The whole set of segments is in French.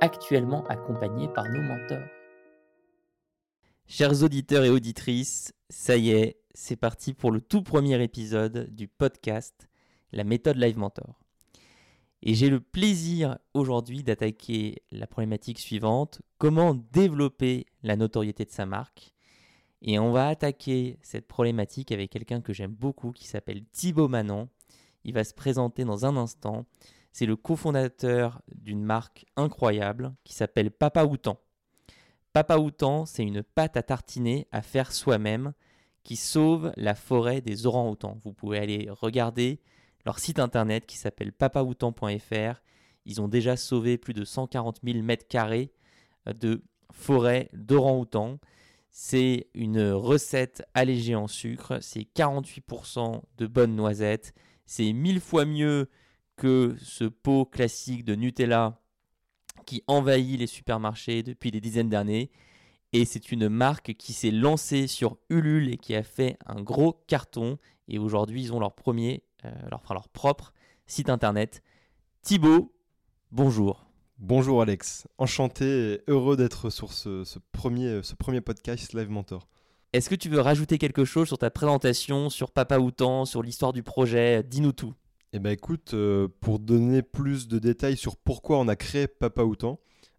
actuellement accompagnés par nos mentors. Chers auditeurs et auditrices, ça y est, c'est parti pour le tout premier épisode du podcast La méthode Live Mentor. Et j'ai le plaisir aujourd'hui d'attaquer la problématique suivante, comment développer la notoriété de sa marque? Et on va attaquer cette problématique avec quelqu'un que j'aime beaucoup qui s'appelle Thibaut Manon. Il va se présenter dans un instant. C'est le cofondateur d'une marque incroyable qui s'appelle Papa Outan. Papa Outan, c'est une pâte à tartiner à faire soi-même qui sauve la forêt des orangs-outans. Vous pouvez aller regarder leur site internet qui s'appelle papaoutan.fr. Ils ont déjà sauvé plus de 140 000 mètres carrés de forêt d'orangs-outans. C'est une recette allégée en sucre, c'est 48% de bonnes noisettes, c'est mille fois mieux que ce pot classique de Nutella qui envahit les supermarchés depuis des dizaines d'années. Et c'est une marque qui s'est lancée sur Ulule et qui a fait un gros carton. Et aujourd'hui, ils ont leur premier, euh, leur, leur propre site internet. Thibaut, bonjour. Bonjour Alex, enchanté et heureux d'être sur ce, premier, ce premier podcast Live Mentor. Est-ce que tu veux rajouter quelque chose sur ta présentation, sur Papa Outan, sur l'histoire du projet? Dis-nous tout. Eh ben écoute, euh, pour donner plus de détails sur pourquoi on a créé Papa Outan,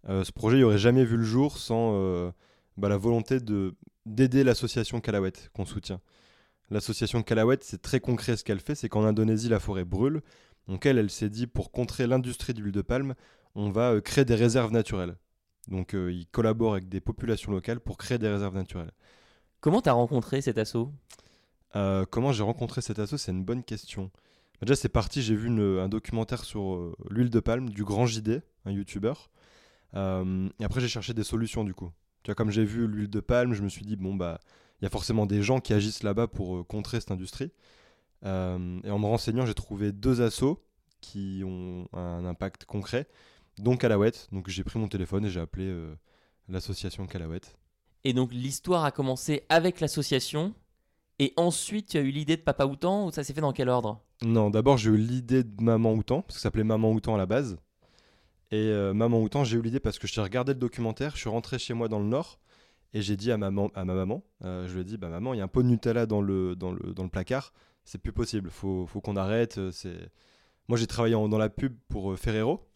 euh, ce projet n'aurait jamais vu le jour sans euh, bah, la volonté de d'aider l'association Calawet qu'on soutient. L'association Calawet, c'est très concret ce qu'elle fait, c'est qu'en Indonésie la forêt brûle, donc elle, elle s'est dit pour contrer l'industrie d'huile de palme, on va créer des réserves naturelles. Donc ils collaborent avec des populations locales pour créer des réserves naturelles. Comment tu as rencontré cet assaut? Comment j'ai rencontré cet assaut? C'est une bonne question. Déjà, c'est parti, j'ai vu un documentaire sur euh, l'huile de palme du grand JD, un youtubeur. Euh, et après, j'ai cherché des solutions du coup. Tu vois, comme j'ai vu l'huile de palme, je me suis dit, bon, bah, il y a forcément des gens qui agissent là-bas pour euh, contrer cette industrie. et en me renseignant, j'ai trouvé deux assos qui ont un impact concret, dont Calawet. Donc, j'ai pris mon téléphone et j'ai appelé l'association Calawet. Et donc, l'histoire a commencé avec l'association et ensuite, tu as eu l'idée de Papa Outan ou ça s'est fait dans quel ordre? Non, d'abord j'ai eu l'idée de Maman Outan, parce que ça s'appelait Maman Outan à la base. Et euh, Maman Outan, j'ai eu l'idée parce que j'ai regardé le documentaire, je suis rentré chez moi dans le Nord, et j'ai dit à, maman, à ma maman, euh, je lui ai dit, bah maman, il y a un pot de Nutella dans le, dans le, dans le placard, c'est plus possible, faut, faut qu'on arrête. Euh, c'est... Moi j'ai travaillé dans la pub pour Ferrero,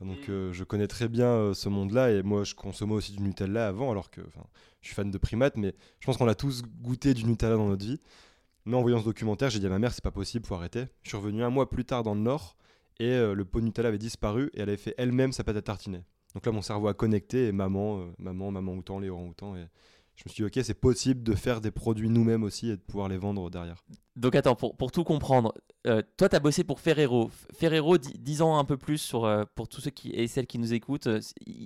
donc mm. je connais très bien ce monde-là, et moi je consommais aussi du Nutella avant, alors que je suis fan de primates, mais je pense qu'on a tous goûté du Nutella dans notre vie. Mais en voyant ce documentaire, j'ai dit à ma mère, c'est pas possible, faut arrêter. Je suis revenu un mois plus tard dans le Nord et euh, le pot de Nutella avait disparu et elle avait fait elle-même sa pâte à tartiner. Donc là, mon cerveau a connecté et maman, euh, maman, maman autant, les orang Et je me suis dit, ok, c'est possible de faire des produits nous-mêmes aussi et de pouvoir les vendre derrière. Donc attends, pour, pour tout comprendre, euh, toi, tu as bossé pour Ferrero. Ferrero, disons un peu plus sur, pour tous ceux qui, et celles qui nous écoutent,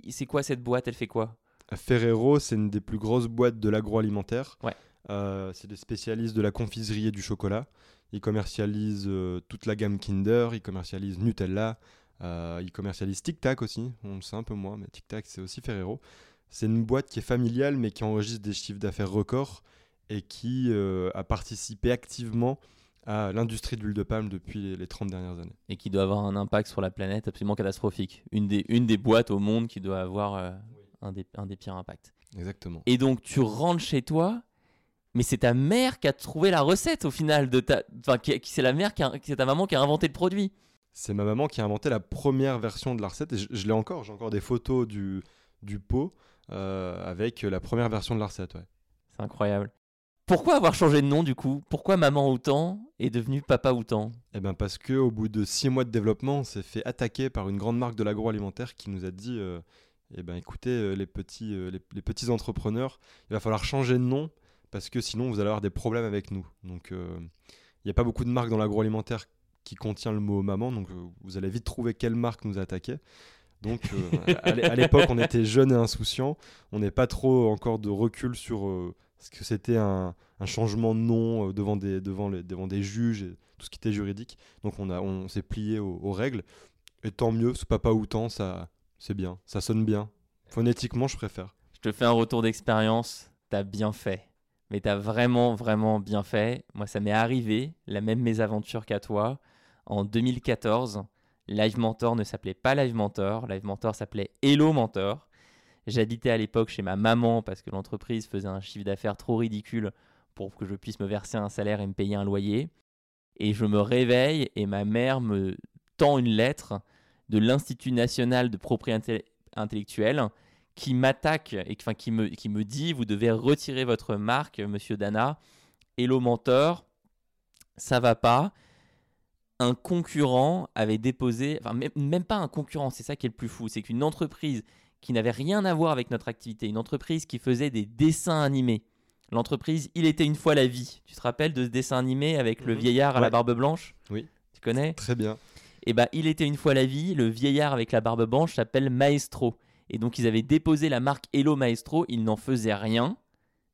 c'est quoi cette boîte? Elle fait quoi? Ferrero, c'est une des plus grosses boîtes de l'agroalimentaire. Ouais. Euh, c'est des spécialistes de la confiserie et du chocolat. Ils commercialisent euh, toute la gamme Kinder, ils commercialisent Nutella, euh, ils commercialisent Tic Tac aussi. On le sait un peu moins, mais Tic Tac, c'est aussi Ferrero. C'est une boîte qui est familiale, mais qui enregistre des chiffres d'affaires records et qui a participé activement à l'industrie de l'huile de palme depuis les, 30 dernières années. Et qui doit avoir un impact sur la planète absolument catastrophique. Une des, une des boîtes au monde qui doit avoir un des, un des pires impacts. Exactement. Et donc tu rentres chez toi, mais c'est ta mère qui a trouvé la recette au final de ta, enfin qui, c'est la mère qui, c'est ta maman qui a inventé le produit. c'est ma maman qui a inventé la première version de la recette. Et je, je l'ai encore, j'ai encore des photos du, du pot euh, avec la première version de la recette. Ouais. C'est incroyable. Pourquoi avoir changé de nom du coup? Pourquoi Maman Outan est devenu Papa Outan Eh ben parce que au bout de six mois de développement, on s'est fait attaquer par une grande marque de l'agroalimentaire qui nous a dit euh, eh ben écoutez euh, les petits euh, les, les petits entrepreneurs, il va falloir changer de nom parce que sinon vous allez avoir des problèmes avec nous. Donc euh, il n'y a pas beaucoup de marques dans l'agroalimentaire qui contient le mot maman, donc euh, vous allez vite trouver quelle marque nous a attaqué. Donc euh, à l'é- à l'époque, on était jeunes et insouciants, on n'est pas trop encore de recul sur ce que c'était un, changement de nom devant des, devant, des juges et tout ce qui était juridique. Donc on, on s'est plié aux, règles. Et tant mieux, ce papa ou tant, ça, c'est bien, ça sonne bien. Phonétiquement, je préfère. Je te fais un retour d'expérience. T'as bien fait. Mais t'as vraiment, vraiment bien fait. Moi, ça m'est arrivé, la même mésaventure qu'à toi. En 2014, Live Mentor ne s'appelait pas Live Mentor. Live Mentor s'appelait Hello Mentor. J'habitais à l'époque chez ma maman parce que l'entreprise faisait un chiffre d'affaires trop ridicule pour que je puisse me verser un salaire et me payer un loyer. Et je me réveille et ma mère me tend une lettre de l'Institut national de propriété intellectuelle qui m'attaque et enfin, qui, me, qui me dit vous devez retirer votre marque, monsieur Dana. Hello Mentor, ça va pas. Un concurrent avait déposé, enfin même, même pas un concurrent, c'est ça qui est le plus fou, c'est qu'une entreprise qui n'avait rien à voir avec notre activité, une entreprise qui faisait des dessins animés. L'entreprise Il était une fois la vie. Tu te rappelles de ce dessin animé avec le Mhm. vieillard à la barbe blanche? Oui. Tu connais? Très bien. et bah, il était une fois la vie, le vieillard avec la barbe blanche s'appelle Maestro. Et donc, ils avaient déposé la marque Hello Maestro, ils n'en faisaient rien,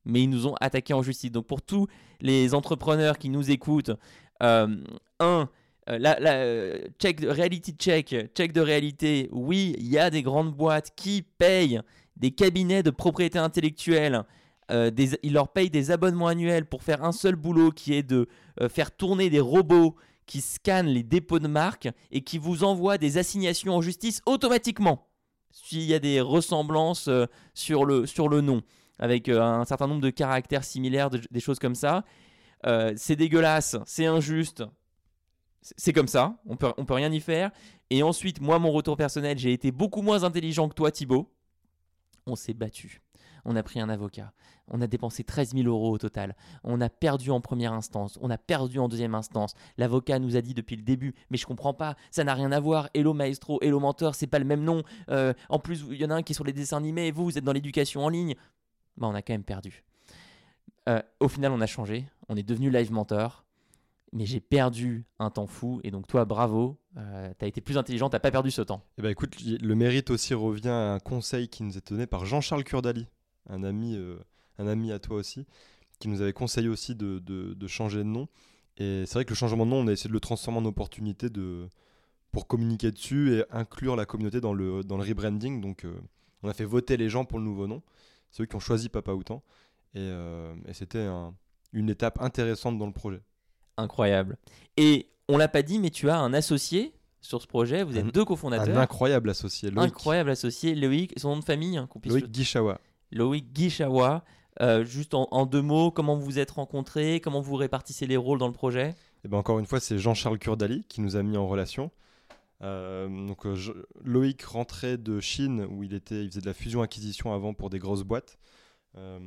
mais ils nous ont attaqué en justice. Donc, pour tous les entrepreneurs qui nous écoutent, euh, un, euh, la, euh, check, de- reality check, check de réalité, oui, il y a des grandes boîtes qui payent des cabinets de propriété intellectuelle. ils leur payent des abonnements annuels pour faire un seul boulot qui est de faire tourner des robots qui scannent les dépôts de marque et qui vous envoient des assignations en justice automatiquement s'il y a des ressemblances euh, sur, le, sur le nom, avec euh, un certain nombre de caractères similaires, de- des choses comme ça. Euh, c'est dégueulasse, c'est injuste. C'est- comme ça, on peut, on peut rien y faire. Et ensuite, moi, mon retour personnel, j'ai été beaucoup moins intelligent que toi, Thibaut. On s'est battu. On a pris un avocat. On a dépensé 13 000 euros au total. On a perdu en première instance. On a perdu en deuxième instance. L'avocat nous a dit depuis le début, mais je comprends pas, ça n'a rien à voir. Hello Maestro, Hello Mentor, c'est pas le même nom. Euh, en plus, il y en a un qui est sur les dessins animés et vous, vous êtes dans l'éducation en ligne. Bah, on a quand même perdu. Euh, au final, on a changé. On est devenu Live Mentor. Mais j'ai perdu un temps fou. Et donc, toi, bravo. Euh, t'as été plus intelligent, t'as pas perdu ce temps. Eh ben écoute, le mérite aussi revient à un conseil qui nous est donné par Jean-Charles Kurdali, un ami, euh, un ami à toi aussi, qui nous avait conseillé aussi de, de- de changer de nom. Et c'est vrai que le changement de nom, on a essayé de le transformer en opportunité de, pour communiquer dessus et inclure la communauté dans le, dans le rebranding. Donc euh, on a fait voter les gens pour le nouveau nom. C'est eux qui ont choisi Papa Outan. Et, euh, et c'était un- une étape intéressante dans le projet. Incroyable. Et on l'a pas dit, mais tu as un associé sur ce projet. Vous êtes Un- deux Un cofondateurs. incroyable associé, Loïc, Incroyable associé. Loïc, son nom de famille, hein, qu'on puisse Loïc Guichawa. Loïc Guichawa. Euh, juste en, en deux mots, comment vous vous êtes rencontrés, comment vous répartissez les rôles dans le projet? Et ben encore une fois, c'est Jean-Charles Kurdali qui nous a mis en relation. Euh, donc euh, je- Loïc rentrait de Chine où il était, il faisait de la fusion-acquisition avant pour des grosses boîtes. Euh,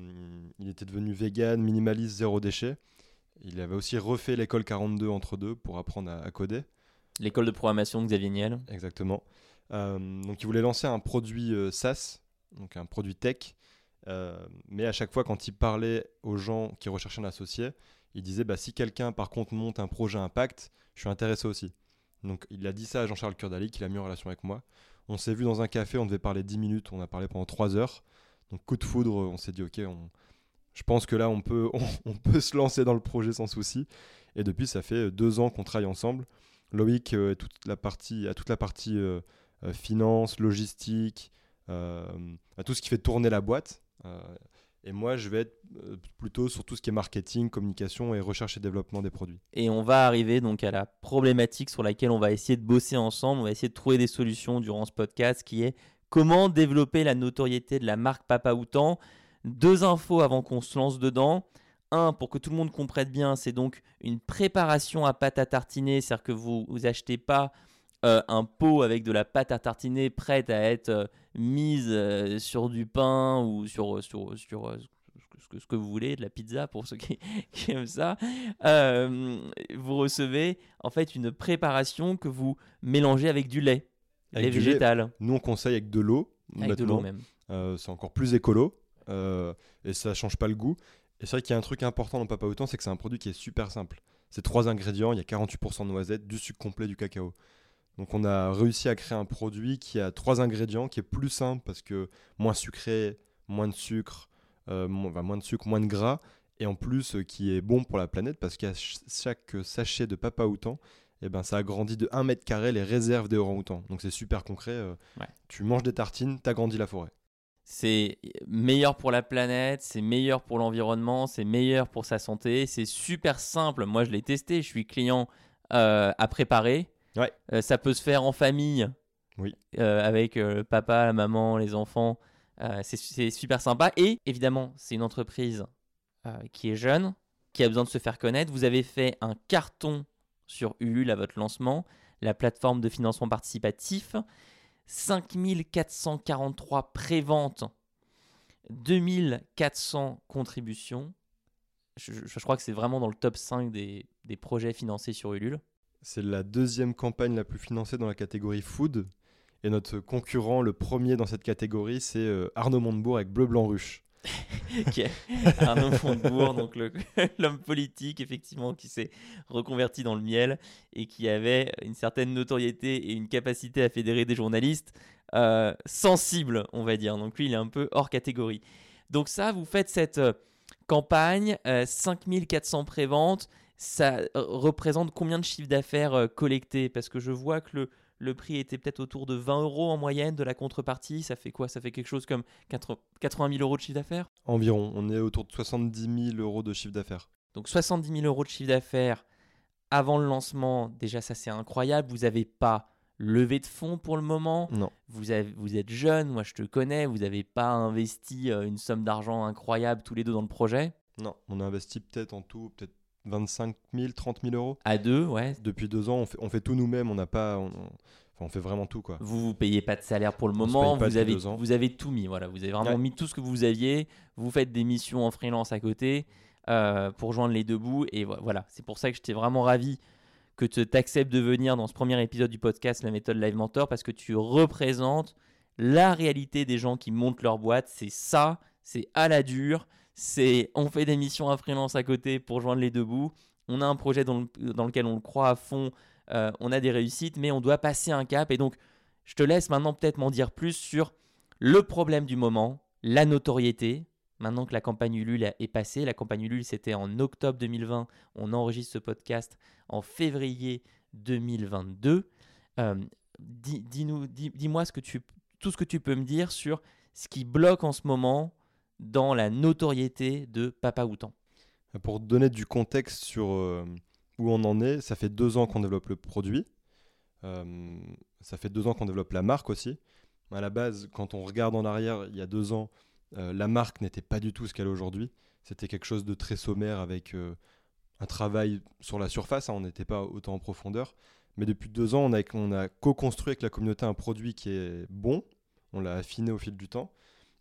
il était devenu vegan, minimaliste, zéro déchet. Il avait aussi refait l'école 42 entre deux pour apprendre à, à coder. L'école de programmation de Xavier Niel. Exactement. Donc il voulait lancer un produit SaaS, donc un produit tech. Euh, mais à chaque fois, quand il parlait aux gens qui recherchaient un associé, il disait bah, si quelqu'un par contre monte un projet impact, je suis intéressé aussi. Donc il a dit ça à Jean-Charles Kurdali, qui l'a mis en relation avec moi. On s'est vu dans un café, on devait parler 10 minutes, on a parlé pendant 3 heures. Donc coup de foudre, on s'est dit ok, je pense que là on peut, on, peut se lancer dans le projet sans souci. Et depuis, ça fait deux ans qu'on travaille ensemble. Loïc euh, toute la partie, a toute la partie euh, euh, finance, logistique, euh, à tout ce qui fait tourner la boîte. Euh, et moi, je vais être euh, plutôt sur tout ce qui est marketing, communication et recherche et développement des produits. Et on va arriver donc à la problématique sur laquelle on va essayer de bosser ensemble. On va essayer de trouver des solutions durant ce podcast qui est comment développer la notoriété de la marque Papa Outan. Deux infos avant qu'on se lance dedans. Un, pour que tout le monde comprenne bien, c'est donc une préparation à pâte à tartiner, c'est-à-dire que vous vous achetez pas euh, un pot avec de la pâte à tartiner prête à être euh, mise euh, sur du pain ou sur, sur, sur ce, que, ce que vous voulez, de la pizza pour ceux qui, qui aiment ça, euh, vous recevez en fait une préparation que vous mélangez avec du lait, Avec lait du lait, végétal, Nous, on conseille avec de l'eau. avec de l'eau maintenant. même. Euh, c'est encore plus écolo euh, et ça change pas le goût. Et c'est vrai qu'il y a un truc important dans Papa Autant, c'est que c'est un produit qui est super simple. C'est trois ingrédients, il y a 48% de noisettes, du sucre complet, du cacao. Donc on a réussi à créer un produit qui a trois ingrédients, qui est plus simple parce que moins sucré, moins de sucre, euh, enfin, moins de sucre, moins de gras, et en plus euh, qui est bon pour la planète parce qu'à ch- chaque sachet de Papa Outan, eh ben, ça agrandit de 1 mètre carré les réserves des orang-outans. Donc c'est super concret. euh, Ouais. Tu manges des tartines, t'agrandis la forêt. C'est meilleur pour la planète, c'est meilleur pour l'environnement, c'est meilleur pour sa santé, c'est super simple. Moi, je l'ai testé, je suis client euh, à préparer. Ouais. Euh, ça peut se faire en famille, Oui. euh, avec euh, le papa, la maman, les enfants. C'est- super sympa. Et évidemment, c'est une entreprise qui est jeune, qui a besoin de se faire connaître. Vous avez fait un carton sur Ulule à votre lancement, la plateforme de financement participatif. 5443 préventes, 2400 contributions. Je, je- je crois que c'est vraiment dans le top 5 des, des projets financés sur Ulule. C'est la deuxième campagne la plus financée dans la catégorie food. Et notre concurrent, le premier dans cette catégorie, c'est euh, Arnaud Montebourg avec Bleu Blanc Ruche. Arnaud Montebourg, donc l'homme politique effectivement qui s'est reconverti dans le miel et qui avait une certaine notoriété et une capacité à fédérer des journalistes euh, sensibles, on va dire. Donc lui, il est un peu hors catégorie. Donc ça, vous faites cette euh, campagne, euh, 5400 préventes, ça euh, représente combien de chiffre d'affaires euh, collecté Parce que je vois que le, le prix était peut-être autour de 20 euros en moyenne de la contrepartie. Ça fait quoi? Ça fait quelque chose comme 80 80 000 euros de chiffre d'affaires? Environ, on est autour de 70 000 euros de chiffre d'affaires. Donc 70 000 euros de chiffre d'affaires avant le lancement, déjà ça c'est incroyable. Vous n'avez pas levé de fonds pour le moment? Non, Vous, avez- vous êtes jeune, moi je te connais. Vous n'avez pas investi euh, une somme d'argent incroyable tous les deux dans le projet? non, on a investi peut-être en tout, peut-être 25 000, 30 000 euros. À deux, ouais. Depuis deux ans, on fait, on fait tout nous-mêmes, on n'a pas, on, on- enfin, on fait vraiment tout quoi. Vous vous payez pas de salaire pour le moment. Vous avez, vous avez tout mis. Voilà, vous avez vraiment Ouais. mis tout ce que vous aviez. Vous faites des missions en freelance à côté euh, pour joindre les deux bouts. Et vo- voilà, c'est pour ça que j'étais vraiment ravi que tu acceptes de venir dans ce premier épisode du podcast La méthode Live Mentor parce que tu représentes la réalité des gens qui montent leur boîte. C'est ça, c'est à la dure. C'est on fait des missions en freelance à côté pour joindre les deux bouts. On a un projet dans, le- dans lequel on le croit à fond. euh, on a des réussites, mais on doit passer un cap. Et donc, je te laisse maintenant peut-être m'en dire plus sur le problème du moment, la notoriété. Maintenant que la campagne Ulule est passée, la campagne Ulule c'était en octobre 2020, on enregistre ce podcast en février 2022. Euh, dis- dis- Dis-moi que tu, tout ce que tu peux me dire sur ce qui bloque en ce moment dans la notoriété de Papa Outan. Pour donner du contexte sur euh, où on en est, ça fait deux ans qu'on développe le produit. Euh, ça fait deux ans qu'on développe la marque aussi. À la base, quand on regarde en arrière, il y a deux ans, euh, la marque n'était pas du tout ce qu'elle est aujourd'hui. C'était quelque chose de très sommaire avec un travail sur la surface. hein, on n'était pas autant en profondeur. Mais depuis deux ans, on a co-construit avec la communauté un produit qui est bon. On l'a affiné au fil du temps.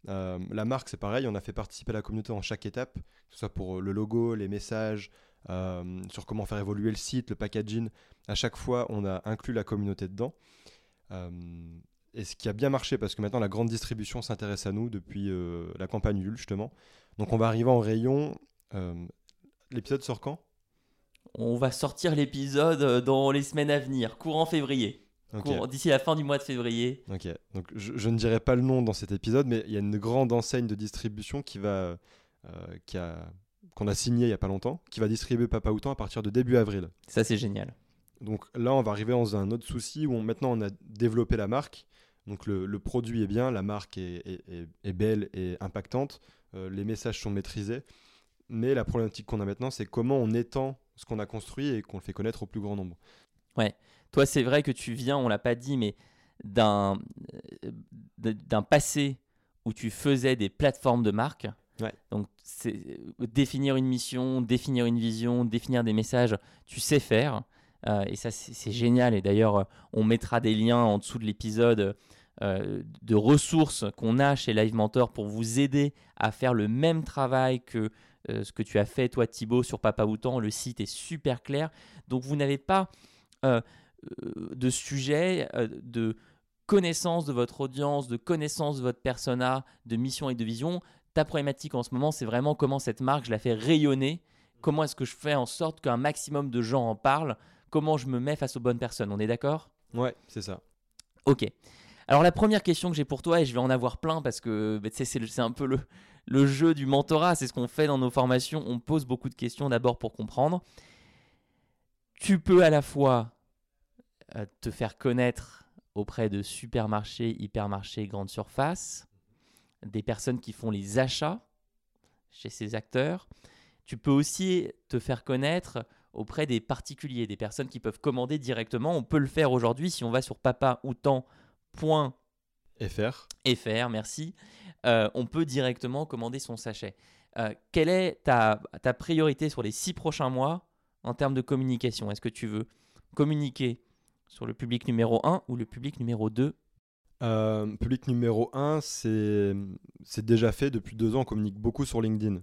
Euh, la marque, c'est pareil. On a fait participer la communauté en chaque étape, que ce soit pour le logo, les messages, euh, sur comment faire évoluer le site, le packaging. À chaque fois, on a inclus la communauté dedans. Euh, et ce qui a bien marché, parce que maintenant la grande distribution s'intéresse à nous depuis euh, la campagne Ulule, justement. Donc on va arriver en rayon. euh, L'épisode sort quand? On va sortir l'épisode euh, dans les semaines à venir, courant février. D'ici la fin du mois de février. Ok, donc je, je ne dirai pas le nom dans cet épisode, mais il y a une grande enseigne de distribution qui va, euh, qui a, qu'on a signé il y a pas longtemps, qui va distribuer Papa Outan à partir de début avril. Ça, c'est génial. Donc là, on va arriver dans un autre souci où on- maintenant on a développé la marque. Donc le, le produit est bien, la marque est, est- est- est belle et impactante, euh, les messages sont maîtrisés. Mais la problématique qu'on a maintenant, c'est comment on étend ce qu'on a construit et qu'on le fait connaître au plus grand nombre. Toi, c'est vrai que tu viens, on l'a pas dit, mais d'un euh, d'un passé où tu faisais des plateformes de marque. Ouais. Donc, c'est définir une mission, définir une vision, définir des messages, tu sais faire. Euh, et ça, c'est génial. Et d'ailleurs, euh, on mettra des liens en dessous de l'épisode euh, de ressources qu'on a chez Live Mentor pour vous aider à faire le même travail que ce que tu as fait, toi, Thibaut, sur Papa Outan. Le site est super clair. Donc, vous n'avez pas de sujet, de connaissance de votre audience, de connaissance de votre persona, de mission et de vision. Ta problématique en ce moment, c'est vraiment comment cette marque, je la fais rayonner. Comment est-ce que je fais en sorte qu'un maximum de gens en parlent? Comment je me mets face aux bonnes personnes? On est d'accord? Ouais, c'est ça. Ok. Alors la première question que j'ai pour toi, et je vais en avoir plein parce que bah, c'est un peu le, le jeu du mentorat, c'est ce qu'on fait dans nos formations, on pose beaucoup de questions d'abord pour comprendre. Tu peux à la fois euh, te faire connaître auprès de supermarchés, hypermarchés, grandes surfaces, des personnes qui font les achats chez ces acteurs. Tu peux aussi te faire connaître auprès des particuliers, des personnes qui peuvent commander directement. On peut le faire aujourd'hui si on va sur papaoutan.fr. FR, merci. Euh, on peut directement commander son sachet. Euh, quelle est ta, ta priorité sur les six prochains mois en termes de communication Est-ce que tu veux communiquer sur le public numéro 1 ou le public numéro 2 euh, Public numéro 1, c'est déjà fait. Depuis deux ans, on communique beaucoup sur LinkedIn.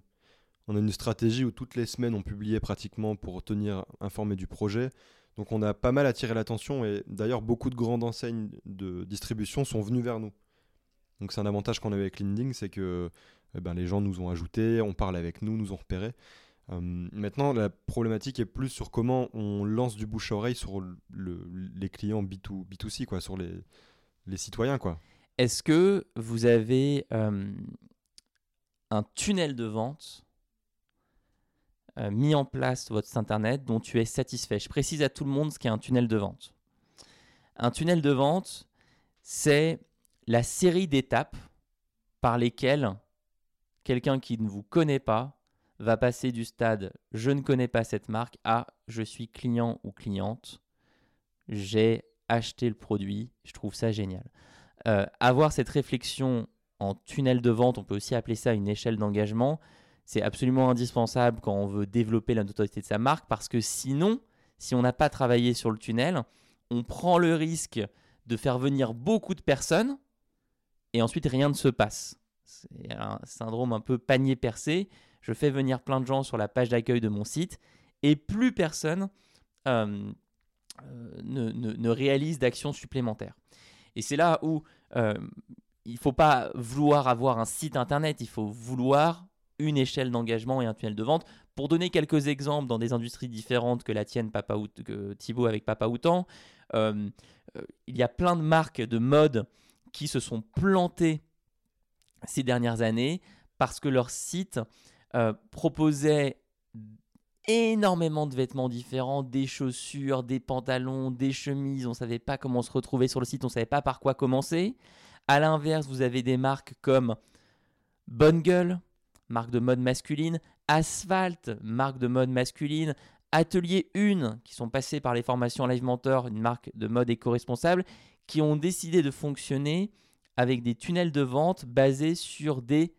On a une stratégie où toutes les semaines, on publiait pratiquement pour tenir informé du projet. Donc on a pas mal attiré l'attention et d'ailleurs beaucoup de grandes enseignes de distribution sont venues vers nous. Donc c'est un avantage qu'on avait avec LinkedIn, c'est que eh ben, les gens nous ont ajoutés, on parle avec nous, nous ont repérés. Euh, maintenant, la problématique est plus sur comment on lance du bouche à oreille sur les clients B2, B2C, quoi, sur les, citoyens. quoi. Est-ce que vous avez euh, un tunnel de vente euh, mis en place sur votre site internet dont tu es satisfait? Je précise à tout le monde ce qu'est un tunnel de vente. Un tunnel de vente, c'est la série d'étapes par lesquelles quelqu'un qui ne vous connaît pas va passer du stade je ne connais pas cette marque à je suis client ou cliente, j'ai acheté le produit, je trouve ça génial. Euh, avoir cette réflexion en tunnel de vente, on peut aussi appeler ça une échelle d'engagement, c'est absolument indispensable quand on veut développer la notoriété de sa marque parce que sinon, si on n'a pas travaillé sur le tunnel, on prend le risque de faire venir beaucoup de personnes et ensuite rien ne se passe. C'est un syndrome un peu panier percé je fais venir plein de gens sur la page d'accueil de mon site et plus personne euh, euh, ne, réalise d'actions supplémentaires. Et c'est là où euh, il ne faut pas vouloir avoir un site internet, il faut vouloir une échelle d'engagement et un tunnel de vente. Pour donner quelques exemples dans des industries différentes que la tienne, Papa que Thibaut avec Papa Outan, il y a plein de marques de mode qui se sont plantées ces dernières années parce que leur site euh, proposait énormément de vêtements différents, des chaussures, des pantalons, des chemises. On ne savait pas comment se retrouver sur le site, on ne savait pas par quoi commencer. À l'inverse, vous avez des marques comme Bonne Gueule, marque de mode masculine, Asphalt, marque de mode masculine, Atelier 1, qui sont passés par les formations Live Mentor, une marque de mode éco-responsable, qui ont décidé de fonctionner avec des tunnels de vente basés sur des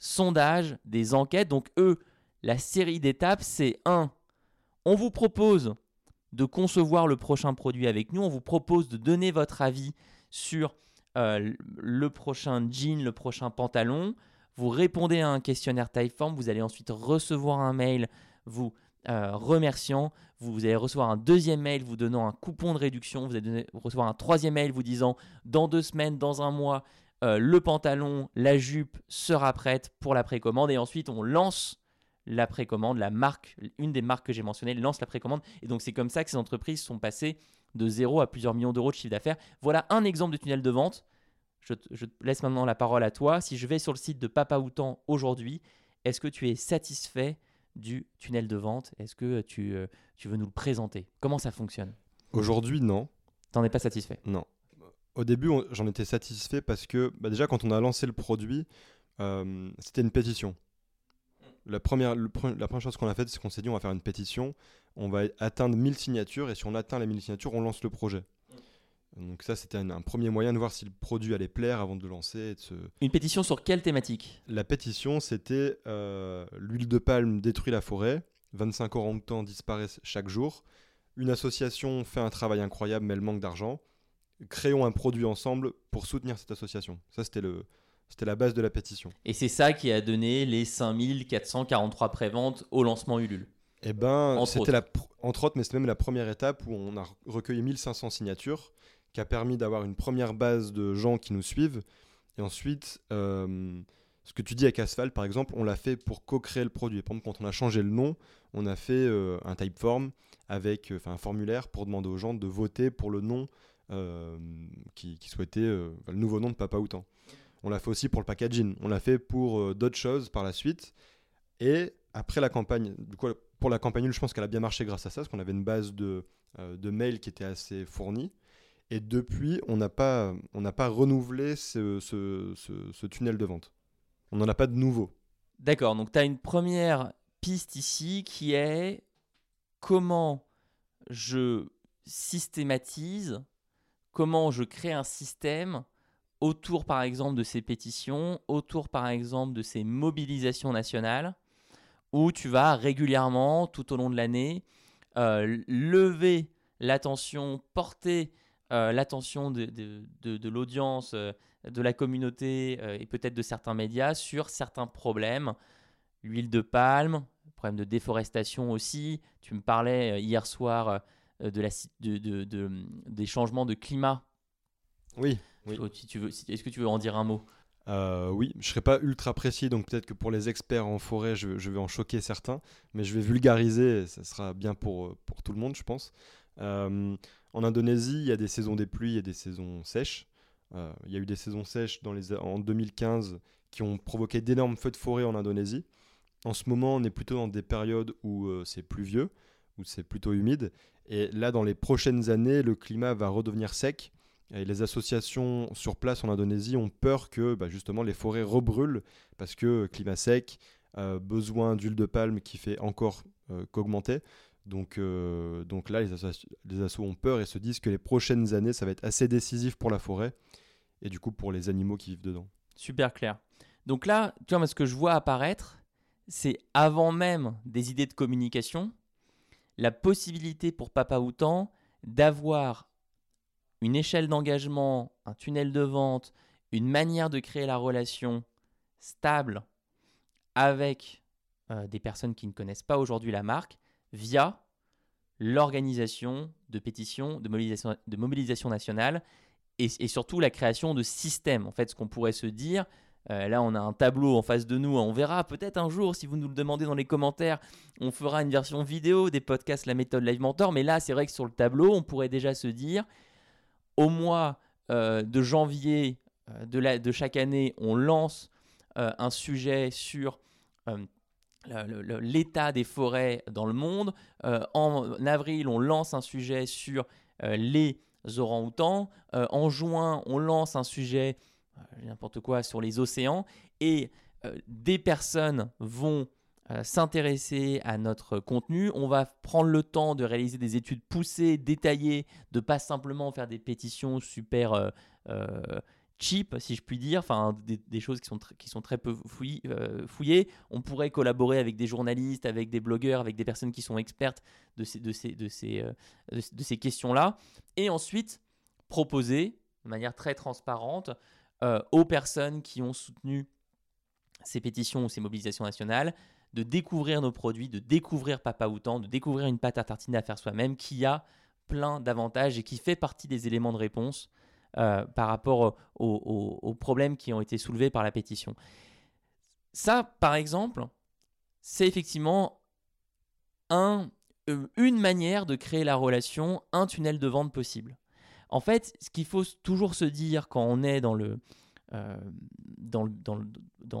sondages, des enquêtes. Donc eux, la série d'étapes, c'est 1. On vous propose de concevoir le prochain produit avec nous. On vous propose de donner votre avis sur euh, le prochain jean, le prochain pantalon. Vous répondez à un questionnaire Typeform. Vous allez ensuite recevoir un mail vous euh, remerciant. Vous allez recevoir un deuxième mail vous donnant un coupon de réduction. Vous allez recevoir un troisième mail vous disant dans deux semaines, dans un mois, euh, le pantalon, la jupe sera prête pour la précommande et ensuite on lance la précommande, la marque, une des marques que j'ai mentionnées lance la précommande et donc c'est comme ça que ces entreprises sont passées de zéro à plusieurs millions d'euros de chiffre d'affaires. Voilà un exemple de tunnel de vente. Je, te laisse maintenant la parole à toi. Si je vais sur le site de Papa Outan aujourd'hui, est-ce que tu es satisfait du tunnel de vente? Est-ce que tu, euh, tu veux nous le présenter? Comment ça fonctionne? Aujourd'hui, non. T'en es pas satisfait? Non au début, j'en étais satisfait parce que bah, déjà, quand on a lancé le produit, euh, c'était une pétition. La première, la première chose qu'on a faite, c'est qu'on s'est dit on va faire une pétition, on va atteindre 1000 signatures, et si on atteint les 1000 signatures, on lance le projet. Donc ça, c'était un, premier moyen de voir si le produit allait plaire avant de le lancer. Une pétition sur quelle thématique? La pétition, c'était euh, l'huile de palme détruit la forêt, 25 orang-outans disparaissent chaque jour, une association fait un travail incroyable, mais elle manque d'argent. Créons un produit ensemble pour soutenir cette association. Ça, c'était le, c'était la base de la pétition. Et c'est ça qui a donné les 5443 préventes au lancement Ulule. Eh ben, c'était la, entre autres, mais c'était même la première étape où on a recueilli 1500 signatures, qui a permis d'avoir une première base de gens qui nous suivent. Et ensuite, euh, ce que tu dis avec Asphalt, par exemple, on l'a fait pour co-créer le produit. Par exemple, quand on a changé le nom, on a fait euh, un typeform avec euh, un formulaire pour demander aux gens de voter pour le nom qui, qui, souhaitait, le nouveau nom de Papa Outan. On l'a fait aussi pour le packaging. On l'a fait pour d'autres choses par la suite. Et après la campagne, du coup, pour la campagne, je pense qu'elle a bien marché grâce à ça, parce qu'on avait une base de, euh, de mails qui était assez fournie. Et depuis, on n'a pas, pas renouvelé ce, ce, tunnel de vente. On n'en a pas de nouveau. D'accord, donc tu as une première piste ici qui est comment je systématise, comment je crée un système autour par exemple de ces pétitions, autour par exemple de ces mobilisations nationales, où tu vas régulièrement, tout au long de l'année, euh, lever l'attention, porter euh, l'attention de, de, l'audience, euh, de la communauté et peut-être de certains médias sur certains problèmes. L'huile de palme, problème de déforestation aussi. Tu me parlais hier soir de la, de, des changements de climat. Oui. oui. Si tu veux, est-ce que tu veux en dire un mot? Euh, oui, je ne serai pas ultra précis, donc peut-être que pour les experts en forêt, je, vais en choquer certains, mais je vais vulgariser, et ça sera bien pour, euh, pour tout le monde, je pense. Euh, en Indonésie, il y a des saisons des pluies et des saisons sèches. il y a eu des saisons sèches dans les, en 2015 qui ont provoqué d'énormes feux de forêt en Indonésie. En ce moment, on est plutôt dans des périodes où c'est pluvieux, où c'est plutôt humide. Et là, dans les prochaines années, le climat va redevenir sec et les associations sur place en Indonésie ont peur que bah, justement les forêts rebrûlent parce que climat sec, euh, besoin d'huile de palme qui fait encore euh, qu'augmenter. Donc, euh, donc là, les, les assos ont peur et se disent que les prochaines années, ça va être assez décisif pour la forêt et du coup pour les animaux qui vivent dedans. Super clair. Donc là, tu vois, ce que je vois apparaître, c'est avant même des idées de communication, la possibilité pour Papa Outan d'avoir une échelle d'engagement, un tunnel de vente, une manière de créer la relation stable avec euh, des personnes qui ne connaissent pas aujourd'hui la marque via l'organisation de pétitions, de mobilisation, de mobilisation nationale et, surtout la création de systèmes. En fait, ce qu'on pourrait se dire, euh, là on a un tableau en face de nous, on verra peut-être un jour si vous nous le demandez dans les commentaires, on fera une version vidéo des podcasts La méthode Live Mentor, mais là c'est vrai que sur le tableau on pourrait déjà se dire, au mois euh, de janvier euh, de, de, chaque année, on lance un sujet sur l'état des forêts dans le monde. en avril, on lance un sujet sur les orang-outans. en juin, on lance un sujet, n'importe quoi, sur les océans. Et des personnes vont euh, s'intéresser à notre contenu. On va prendre le temps de réaliser des études poussées, détaillées, de pas simplement faire des pétitions super euh, euh, cheap, si je puis dire, enfin des, choses qui sont, qui sont très peu fouillées. On pourrait collaborer avec des journalistes, avec des blogueurs, avec des personnes qui sont expertes de ces, de ces, de ces, de ces questions-là. Et ensuite, proposer de manière très transparente aux personnes qui ont soutenu ces pétitions ou ces mobilisations nationales, de découvrir nos produits, de découvrir Papa Outan, de découvrir une pâte à tartiner à faire soi-même qui a plein d'avantages et qui fait partie des éléments de réponse euh, par rapport aux, problèmes qui ont été soulevés par la pétition. Ça, par exemple, c'est effectivement un, euh, une manière de créer la relation, un tunnel de vente possible. En fait, ce qu'il faut toujours se dire quand on est euh, dans,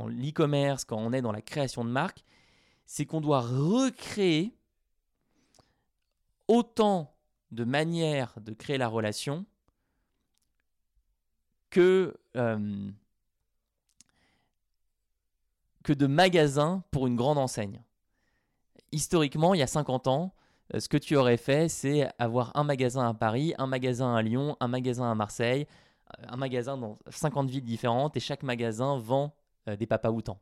l'e-commerce, quand on est dans la création de marque, c'est qu'on doit recréer autant de manières de créer la relation que, euh, que de magasins pour une grande enseigne. Historiquement, il y a 50 ans, ce que tu aurais fait, c'est avoir un magasin à Paris, un magasin à Lyon, un magasin à Marseille, euh, un magasin dans 50 villes différentes et chaque magasin vend des papas outans.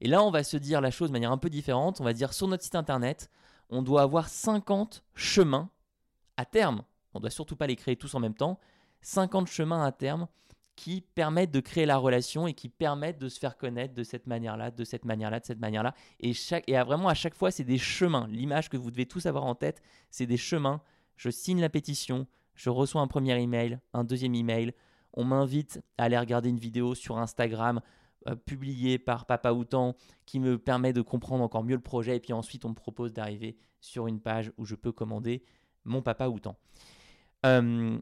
Et là, on va se dire la chose de manière un peu différente. On va dire sur notre site internet, on doit avoir 50 chemins à terme, on ne doit surtout pas les créer tous en même temps, 50 chemins à terme qui permettent de créer la relation et qui permettent de se faire connaître de cette manière-là, de cette manière-là, de cette manière-là. Et, chaque, et vraiment, à chaque fois, c'est des chemins. L'image que vous devez tous avoir en tête, c'est des chemins. Je signe la pétition, je reçois un premier email, un deuxième email. On m'invite à aller regarder une vidéo sur Instagram euh, publiée par Papa Outan qui me permet de comprendre encore mieux le projet. Et puis ensuite, on me propose d'arriver sur une page où je peux commander mon Papa Outan. Euh,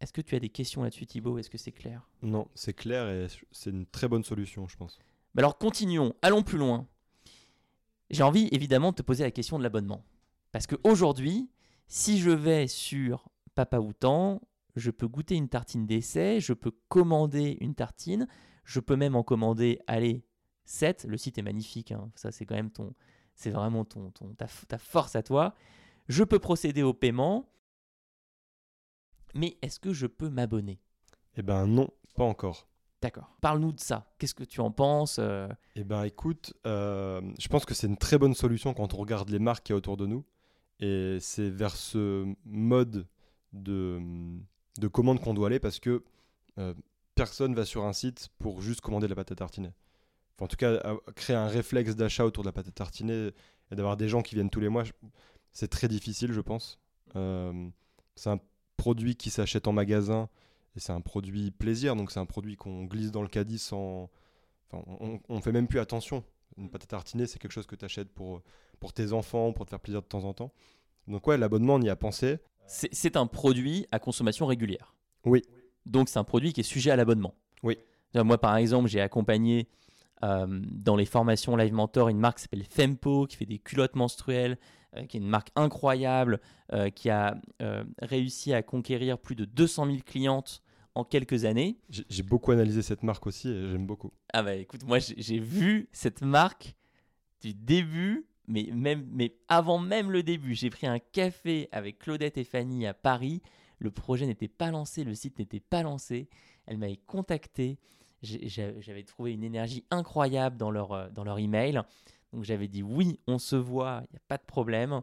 est-ce que tu as des questions là-dessus, Thibaut? Est-ce que c'est clair? Non, c'est clair et c'est une très bonne solution, je pense. Mais alors continuons, allons plus loin. J'ai envie évidemment de te poser la question de l'abonnement. Parce qu'aujourd'hui, si je vais sur Papa Outan, je peux goûter une tartine d'essai, je peux commander une tartine, je peux même en commander, allez, 7. Le site est magnifique, hein. ça c'est quand même ton, c'est vraiment ton, ton ta, ta force à toi. Je peux procéder au paiement, mais est-ce que je peux m'abonner? Eh ben non, pas encore. D'accord. Parle-nous de ça. Qu'est-ce que tu en penses euh Eh ben écoute, euh, je pense que c'est une très bonne solution quand on regarde les marques qui y a autour de nous. Et c'est vers ce mode de, de commande qu'on doit aller parce que euh, personne va sur un site pour juste commander de la pâte à tartiner. Enfin, en tout cas, créer un réflexe d'achat autour de la pâte à tartiner et d'avoir des gens qui viennent tous les mois, c'est très difficile, je pense. c'est un produit qui s'achète en magasin et c'est un produit plaisir, donc c'est un produit qu'on glisse dans le caddie sans. Enfin, on, on fait même plus attention. Une pâte à tartiner, c'est quelque chose que tu achètes pour, pour tes enfants, pour te faire plaisir de temps en temps. Donc, ouais, l'abonnement, on y a pensé. C'est un produit à consommation régulière. Oui. Donc, c'est un produit qui est sujet à l'abonnement. Oui. Moi, par exemple, j'ai accompagné euh, dans les formations Live Mentor une marque qui s'appelle Fempo, qui fait des culottes menstruelles, euh, qui est une marque incroyable, euh, qui a euh, réussi à conquérir plus de 200 000 clientes en quelques années. J'ai beaucoup analysé cette marque aussi et j'aime beaucoup. Ah bah écoute, moi j'ai vu cette marque du début, mais, même, mais avant même le début. J'ai pris un café avec Claudette et Fanny à Paris. Le projet n'était pas lancé, le site n'était pas lancé. Elle m'avait contacté. J'avais trouvé une énergie incroyable dans leur, dans leur email. Donc j'avais dit oui, on se voit, il n'y a pas de problème.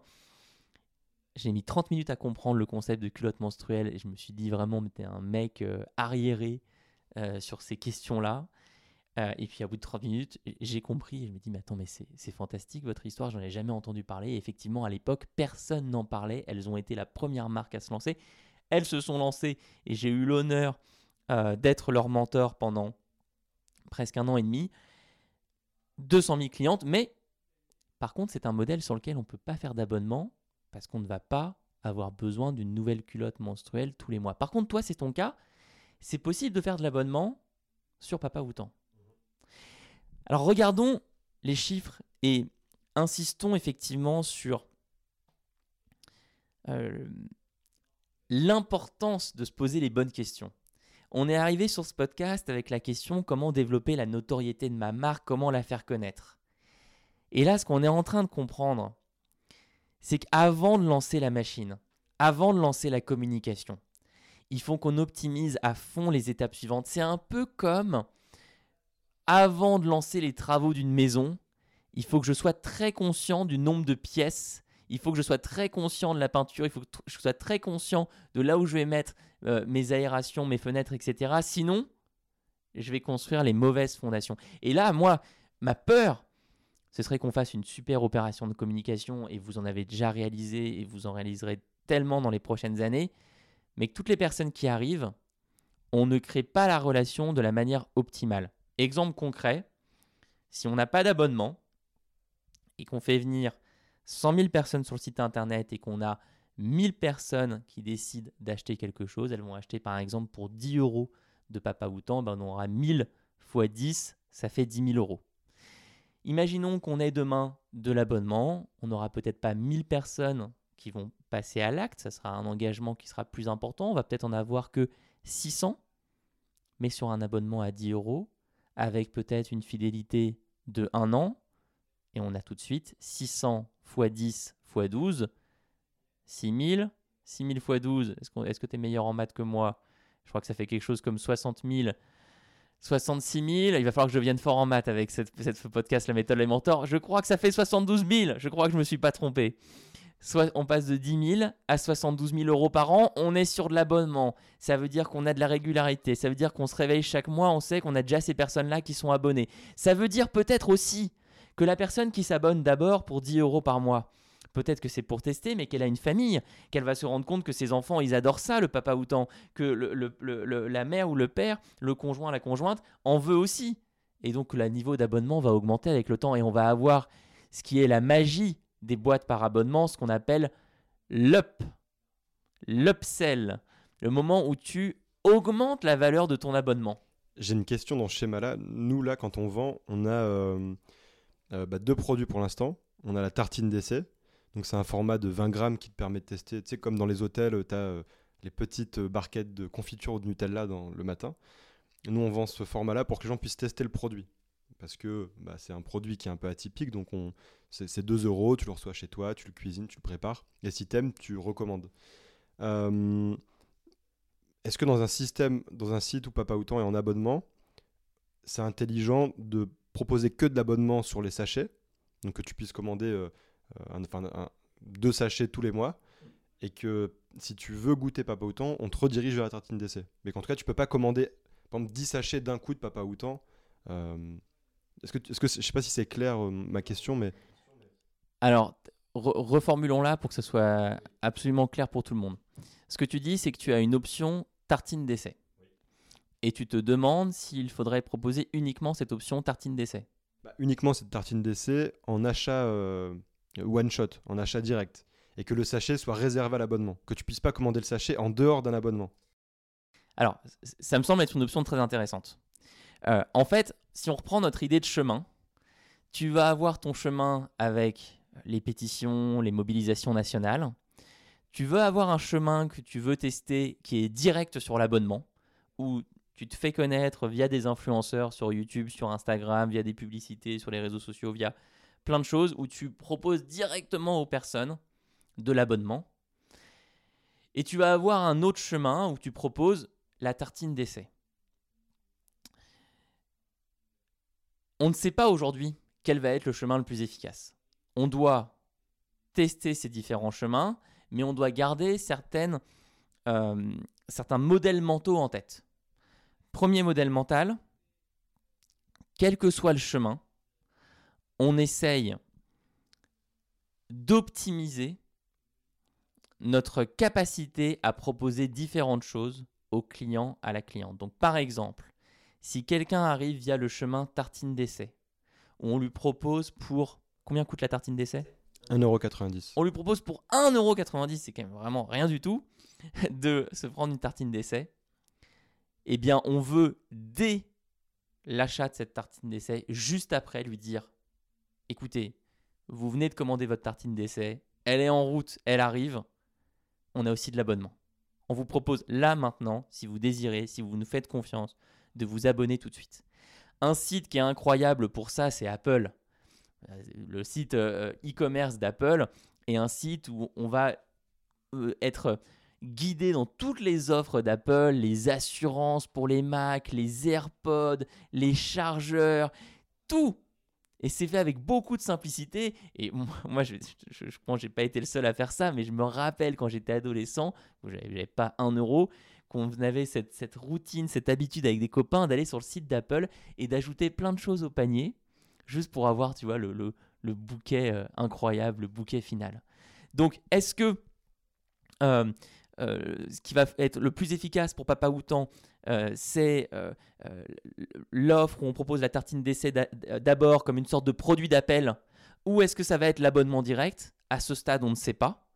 J'ai mis 30 minutes à comprendre le concept de culotte menstruelle et je me suis dit vraiment, mais t'es un mec euh, arriéré euh, sur ces questions-là. Euh, et puis à bout de 30 minutes, j'ai compris et je me dis, mais attends, mais c'est fantastique votre histoire, j'en ai jamais entendu parler. Et effectivement, à l'époque, personne n'en parlait. Elles ont été la première marque à se lancer. Elles se sont lancées et j'ai eu l'honneur d'être leur mentor pendant presque un an et demi. 200 000 clientes, mais par contre, c'est un modèle sur lequel on ne peut pas faire d'abonnement parce qu'on ne va pas avoir besoin d'une nouvelle culotte menstruelle tous les mois. Par contre, toi, c'est ton cas. C'est possible de faire de l'abonnement sur Papa Outan. Alors regardons les chiffres et insistons effectivement sur euh, l'importance de se poser les bonnes questions. On est arrivé sur ce podcast avec la question comment développer la notoriété de ma marque, comment la faire connaître. Et là, ce qu'on est en train de comprendre, c'est qu'avant de lancer la machine, avant de lancer la communication, il faut qu'on optimise à fond les étapes suivantes. C'est un peu comme avant de lancer les travaux d'une maison, il faut que je sois très conscient du nombre de pièces, il faut que je sois très conscient de la peinture, il faut que je sois très conscient de là où je vais mettre euh, mes aérations, mes fenêtres, etc. Sinon, je vais construire les mauvaises fondations. Et là, moi, ma peur, ce serait qu'on fasse une super opération de communication et vous en avez déjà réalisé et vous en réaliserez tellement dans les prochaines années, mais que toutes les personnes qui arrivent, on ne crée pas la relation de la manière optimale. Exemple concret, si on n'a pas d'abonnement et qu'on fait venir 100 000 personnes sur le site internet et qu'on a 1000 personnes qui décident d'acheter quelque chose, elles vont acheter par exemple pour 10 euros de Papa Outan, ben on aura 1000 fois 10, ça fait 10 000 euros. Imaginons qu'on ait demain de l'abonnement, on n'aura peut-être pas 1000 personnes qui vont passer à l'acte, ça sera un engagement qui sera plus important, on va peut-être en avoir que 600, mais sur un abonnement à 10 euros, avec peut-être une fidélité de 1 an, et on a tout de suite 600 x 10 x 12, 6000, 6000 x 12, est-ce que tu es meilleur en maths que moi? Je crois que ça fait quelque chose comme 60 000 66 000. Il va falloir que je vienne fort en maths avec cette, podcast, la méthode Les Mentors. Je crois que ça fait 72 000. Je crois que je me suis pas trompé. soit on passe de 10 000 à 72 000 euros par an, on est sur de l'abonnement. Ça veut dire qu'on a de la régularité. Ça veut dire qu'on se réveille chaque mois, on sait qu'on a déjà ces personnes-là qui sont abonnées. Ça veut dire peut-être aussi que la personne qui s'abonne d'abord pour 10 euros par mois, peut-être que c'est pour tester, mais qu'elle a une famille, qu'elle va se rendre compte que ses enfants, ils adorent ça, le papa outan, que la mère ou le père, le conjoint, la conjointe, en veut aussi. Et donc le niveau d'abonnement va augmenter avec le temps et on va avoir ce qui est la magie des boîtes par abonnement, ce qu'on appelle l'up, l'upsell, le moment où tu augmentes la valeur de ton abonnement. J'ai une question dans ce schéma-là. Nous, là, quand on vend, on a euh, euh, bah, deux produits pour l'instant. On a la tartine d'essai. Donc, c'est un format de 20 grammes qui te permet de tester. Tu sais, comme dans les hôtels, tu as euh, les petites barquettes de confiture ou de Nutella dans, le matin. Nous, on vend ce format-là pour que les gens puissent tester le produit parce que bah, c'est un produit qui est un peu atypique, donc on, c'est, 2 euros, tu le reçois chez toi, tu le cuisines, tu le prépares, et si t'aimes, tu recommandes. Euh, est-ce que dans un système, dans un site où Papa Outan est en abonnement, c'est intelligent de proposer que de l'abonnement sur les sachets, donc que tu puisses commander euh, un, deux sachets tous les mois, et que si tu veux goûter Papa Outan, on te redirige vers la tartine d'essai. Mais qu'en tout cas, tu peux pas commander, par exemple, 10 sachets d'un coup de Papa Outan. Euh, est-ce que, est-ce que je sais pas si c'est clair euh, ma question, mais. Alors, reformulons-la pour que ce soit absolument clair pour tout le monde. Ce que tu dis, c'est que tu as une option tartine d'essai. Et tu te demandes s'il faudrait proposer uniquement cette option tartine d'essai. Bah, uniquement cette tartine d'essai en achat euh, one shot, en achat direct. Et que le sachet soit réservé à l'abonnement. Que tu puisses pas commander le sachet en dehors d'un abonnement. Alors, ça me semble être une option très intéressante. Euh, en fait, si on reprend notre idée de chemin, tu vas avoir ton chemin avec les pétitions, les mobilisations nationales. Tu veux avoir un chemin que tu veux tester qui est direct sur l'abonnement, où tu te fais connaître via des influenceurs sur YouTube, sur Instagram, via des publicités, sur les réseaux sociaux, via plein de choses, où tu proposes directement aux personnes de l'abonnement. Et tu vas avoir un autre chemin où tu proposes la tartine d'essai. On ne sait pas aujourd'hui quel va être le chemin le plus efficace. On doit tester ces différents chemins, mais on doit garder certaines, euh, certains modèles mentaux en tête. Premier modèle mental, quel que soit le chemin, on essaye d'optimiser notre capacité à proposer différentes choses au client, à la cliente. Donc par exemple, si quelqu'un arrive via le chemin tartine d'essai, on lui propose pour... Combien coûte la tartine d'essai? 1,90€. On lui propose pour 1,90€, c'est quand même vraiment rien du tout, de se prendre une tartine d'essai. Eh bien, on veut, dès l'achat de cette tartine d'essai, juste après lui dire, écoutez, vous venez de commander votre tartine d'essai, elle est en route, elle arrive, on a aussi de l'abonnement. On vous propose là maintenant, si vous désirez, si vous nous faites confiance, de vous abonner tout de suite. Un site qui est incroyable pour ça, c'est Apple. Euh, le site euh, e-commerce d'Apple est un site où on va euh, être guidé dans toutes les offres d'Apple, les assurances pour les Mac, les AirPods, les chargeurs, tout. Et c'est fait avec beaucoup de simplicité. Et moi, je, je, pense que j'ai pas été le seul à faire ça, mais je me rappelle quand j'étais adolescent, où j'avais pas un euro, qu'on avait cette, routine, cette habitude avec des copains d'aller sur le site d'Apple et d'ajouter plein de choses au panier, juste pour avoir, tu vois, le, le, bouquet euh, incroyable, le bouquet final. Donc, est-ce que euh, euh, ce qui va être le plus efficace pour Papa Outan, c'est l'offre où on propose la tartine d'essai d'abord comme une sorte de produit d'appel, ou est-ce que ça va être l'abonnement direct? À ce stade, on ne sait pas.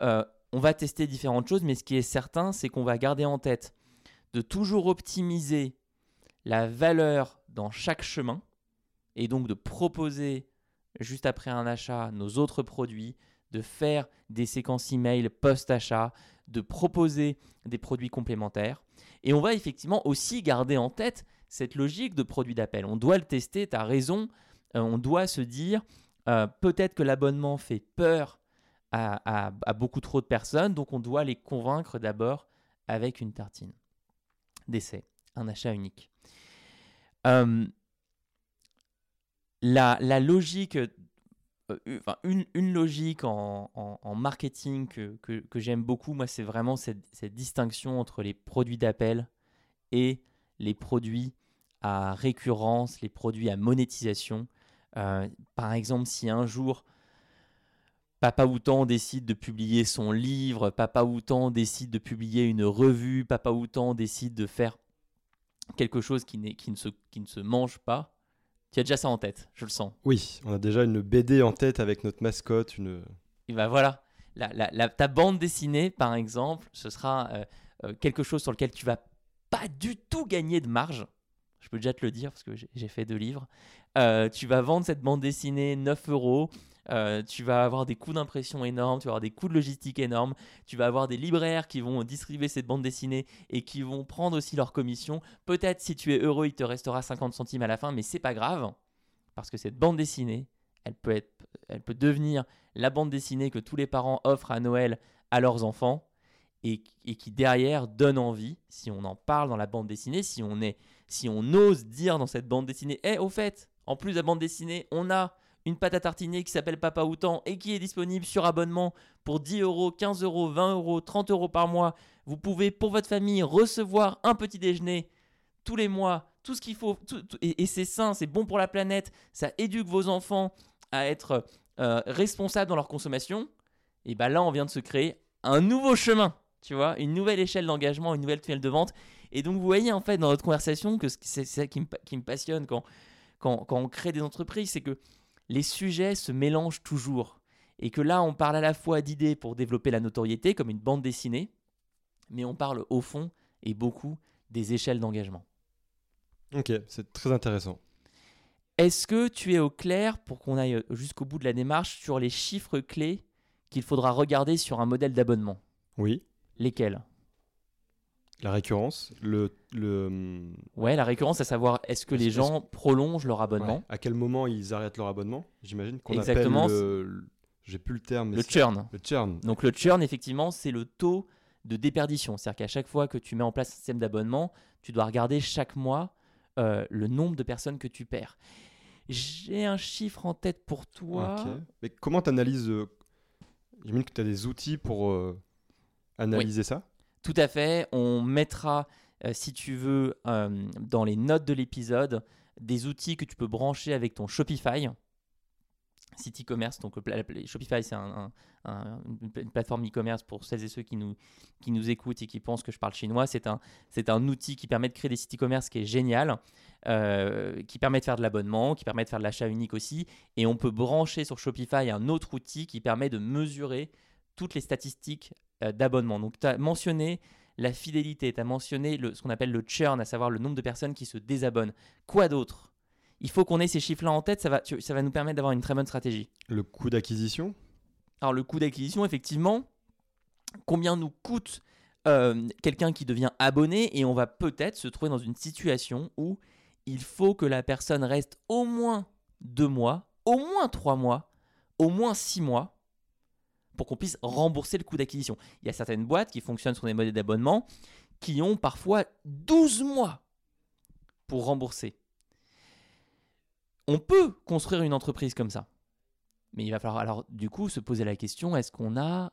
On va tester différentes choses, mais ce qui est certain, c'est qu'on va garder en tête de toujours optimiser la valeur dans chaque chemin et donc de proposer juste après un achat nos autres produits, de faire des séquences email post-achat, de proposer des produits complémentaires. Et on va effectivement aussi garder en tête cette logique de produit d'appel. On doit le tester, tu as raison, euh, on doit se dire euh, peut-être que l'abonnement fait peur à, beaucoup trop de personnes, donc on doit les convaincre d'abord avec une tartine d'essai, un achat unique. Euh, la, logique enfin, une, logique en, marketing que, j'aime beaucoup, moi, c'est vraiment cette, distinction entre les produits d'appel et les produits à récurrence, les produits à monétisation. Euh, par exemple, si un jour Papa Outan décide de publier son livre, Papa Outan décide de publier une revue, Papa Outan décide de faire quelque chose qui, qui, qui ne se mange pas, tu as déjà ça en tête, je le sens. Oui, on a déjà une BD en tête avec notre mascotte, une... Et ben voilà, la, la- la- ta bande dessinée, par exemple, ce sera euh, euh, quelque chose sur lequel tu vas pas du tout gagner de marge. Je peux déjà te le dire parce que j'ai- j'ai fait deux livres. Euh, tu vas vendre cette bande dessinée 9 euros. Euh, tu vas avoir des coûts d'impression énormes, tu vas avoir des coûts de logistique énormes, tu vas avoir des libraires qui vont distribuer cette bande dessinée et qui vont prendre aussi leur commission. Peut-être si tu es heureux, il te restera 50 centimes à la fin, mais c'est pas grave parce que cette bande dessinée, elle peut, être, elle peut devenir la bande dessinée que tous les parents offrent à Noël à leurs enfants et, qui derrière donne envie, si on en parle dans la bande dessinée, si on, est, si on ose dire dans cette bande dessinée, Eh, au fait, en plus de la bande dessinée, on a une pâte à tartiner qui s'appelle Papa Outan et qui est disponible sur abonnement pour 10 euros, 15 euros, 20 euros, 30 euros par mois. Vous pouvez, pour votre famille, recevoir un petit déjeuner tous les mois, tout ce qu'il faut, et, c'est sain, c'est bon pour la planète, ça éduque vos enfants à être euh, responsables dans leur consommation, et bien là, on vient de se créer un nouveau chemin, tu vois, une nouvelle échelle d'engagement, une nouvelle tunnel de vente. Et donc, vous voyez, en fait, dans notre conversation, que ce- c'est ça qui me, passionne quand, quand on crée des entreprises, c'est que les sujets se mélangent toujours. Et que là, on parle à la fois d'idées pour développer la notoriété, comme une bande dessinée, mais on parle au fond et beaucoup des échelles d'engagement. Ok, c'est très intéressant. Est-ce que tu es au clair pour qu'on aille jusqu'au bout de la démarche sur les chiffres clés qu'il faudra regarder sur un modèle d'abonnement? Oui, Lesquels? La récurrence, le... le hum, Ouais, la récurrence, à savoir est-ce que les gens prolongent leur abonnement ouais, à quel moment ils arrêtent leur abonnement, j'imagine qu'on Exactement. appelle le... J'ai plus le terme, mais Le churn. Le churn. Donc le churn, effectivement, c'est le taux de déperdition. C'est-à-dire qu'à chaque fois que tu mets en place un système d'abonnement, tu dois regarder chaque mois euh, le nombre de personnes que tu perds. J'ai un chiffre en tête pour toi. Ok. Mais comment tu analyses J'imagine que tu as des outils pour euh, analyser ça? Tout à fait. On mettra, euh, si tu veux, euh, dans les notes de l'épisode, des outils que tu peux brancher avec ton Shopify. Site e-commerce, donc la- Shopify, c'est un- un- un- une plateforme e-commerce pour celles et ceux qui nous, écoutent et qui pensent que je parle chinois. C'est un, outil qui permet de créer des sites e-commerce qui est génial, euh, qui permet de faire de l'abonnement, qui permet de faire de l'achat unique aussi. Et on peut brancher sur Shopify un autre outil qui permet de mesurer toutes les statistiques euh, d'abonnement. Donc, tu as mentionné la fidélité, tu as mentionné le, ce qu'on appelle le churn, à savoir le nombre de personnes qui se désabonnent. Quoi d'autre? Il faut qu'on ait ces chiffres-là en tête, ça va, ça va nous permettre d'avoir une très bonne stratégie. Le coût d'acquisition? Alors, le coût d'acquisition, effectivement, combien nous coûte euh, quelqu'un qui devient abonné et on va peut-être se trouver dans une situation où il faut que la personne reste au moins deux mois, au moins trois mois, au moins six mois pour qu'on puisse rembourser le coût d'acquisition. Il y a certaines boîtes qui fonctionnent sur des modèles d'abonnement qui ont parfois 12 mois pour rembourser. On peut construire une entreprise comme ça. Mais il va falloir alors du coup se poser la question, est-ce qu'on a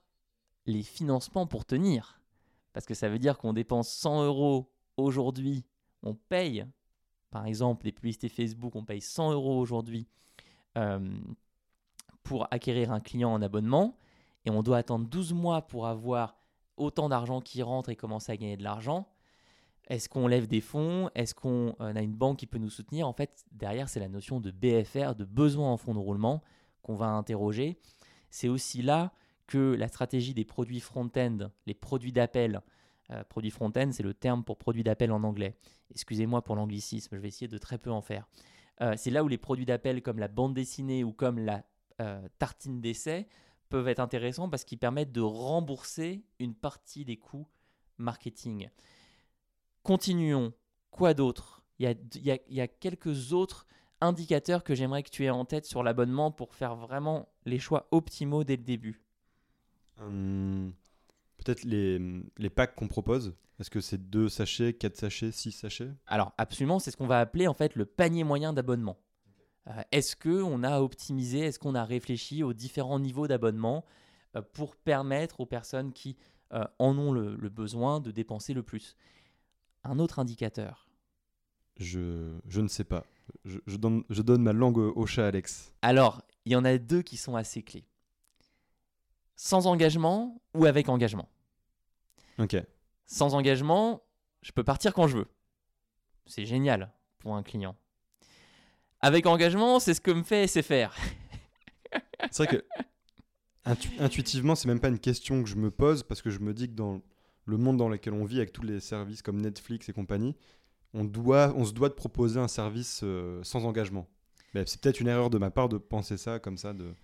les financements pour tenir? Parce que ça veut dire qu'on dépense 100 euros aujourd'hui, on paye, par exemple, les publicités Facebook, on paye 100 euros aujourd'hui euh, pour acquérir un client en abonnement, et on doit attendre 12 mois pour avoir autant d'argent qui rentre et commencer à gagner de l'argent. Est-ce qu'on lève des fonds? Est-ce qu'on euh, a une banque qui peut nous soutenir? En fait, derrière, c'est la notion de BFR, de besoin en fonds de roulement, qu'on va interroger. C'est aussi là que la stratégie des produits front-end, les produits d'appel, euh, produits front-end, c'est le terme pour produits d'appel en anglais. Excusez-moi pour l'anglicisme, je vais essayer de très peu en faire. Euh, c'est là où les produits d'appel comme la bande dessinée ou comme la tartine d'essai peuvent être intéressants parce qu'ils permettent de rembourser une partie des coûts marketing. Continuons. Quoi d'autre? Il y, a, il, y a, il y a quelques autres indicateurs que j'aimerais que tu aies en tête sur l'abonnement pour faire vraiment les choix optimaux dès le début. Hum, Peut-être les, les packs qu'on propose. Est-ce que c'est 2 sachets, 4 sachets, 6 sachets? Alors absolument, c'est ce qu'on va appeler en fait le panier moyen d'abonnement. Euh, est-ce qu'on a optimisé, est-ce qu'on a réfléchi aux différents niveaux d'abonnement euh, pour permettre aux personnes qui euh, en ont le, le besoin de dépenser le plus? Un autre indicateur. Je, je ne sais pas. Je, je donne, je donne ma langue au, au chat, Alex. Alors, il y en a deux qui sont assez clés. Sans engagement ou avec engagement? Ok. Sans engagement, je peux partir quand je veux. C'est génial pour un client. Avec engagement, c'est ce que me fait SFR. C'est vrai que intu- intuitivement, c'est même pas une question que je me pose parce que je me dis que dans le monde dans lequel on vit, avec tous les services comme Netflix et compagnie, on, doit, on se doit de proposer un service euh, sans engagement. Mais c'est peut-être une erreur de ma part de penser ça comme ça. De...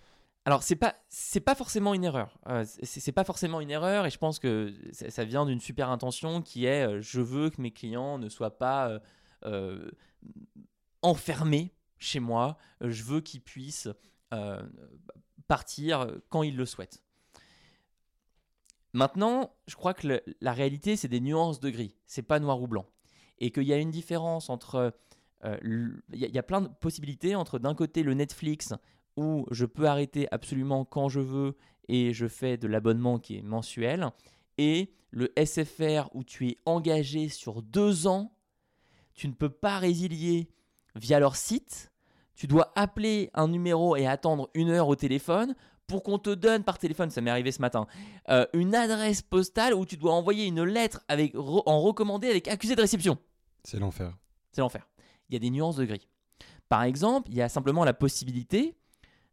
Alors c'est pas c'est pas forcément une erreur. Euh, c'est pas forcément une erreur et je pense que ça, ça vient d'une super intention qui est euh, je veux que mes clients ne soient pas euh, enfermés chez moi. Euh, Je veux qu'ils puissent euh, partir quand ils le souhaitent. Maintenant, je crois que la réalité c'est des nuances de gris. C'est pas noir ou blanc et qu'il y a une différence entre euh, il y, y a plein de possibilités entre d'un côté le Netflix où je peux arrêter absolument quand je veux et je fais de l'abonnement qui est mensuel, et le SFR où tu es engagé sur deux ans, tu ne peux pas résilier via leur site, tu dois appeler un numéro et attendre une heure au téléphone pour qu'on te donne par téléphone, ça m'est arrivé ce matin, euh, une adresse postale où tu dois envoyer une lettre avec, re- en recommandé avec accusé de réception. C'est l'enfer. C'est l'enfer. Il y a des nuances de gris. Par exemple, il y a simplement la possibilité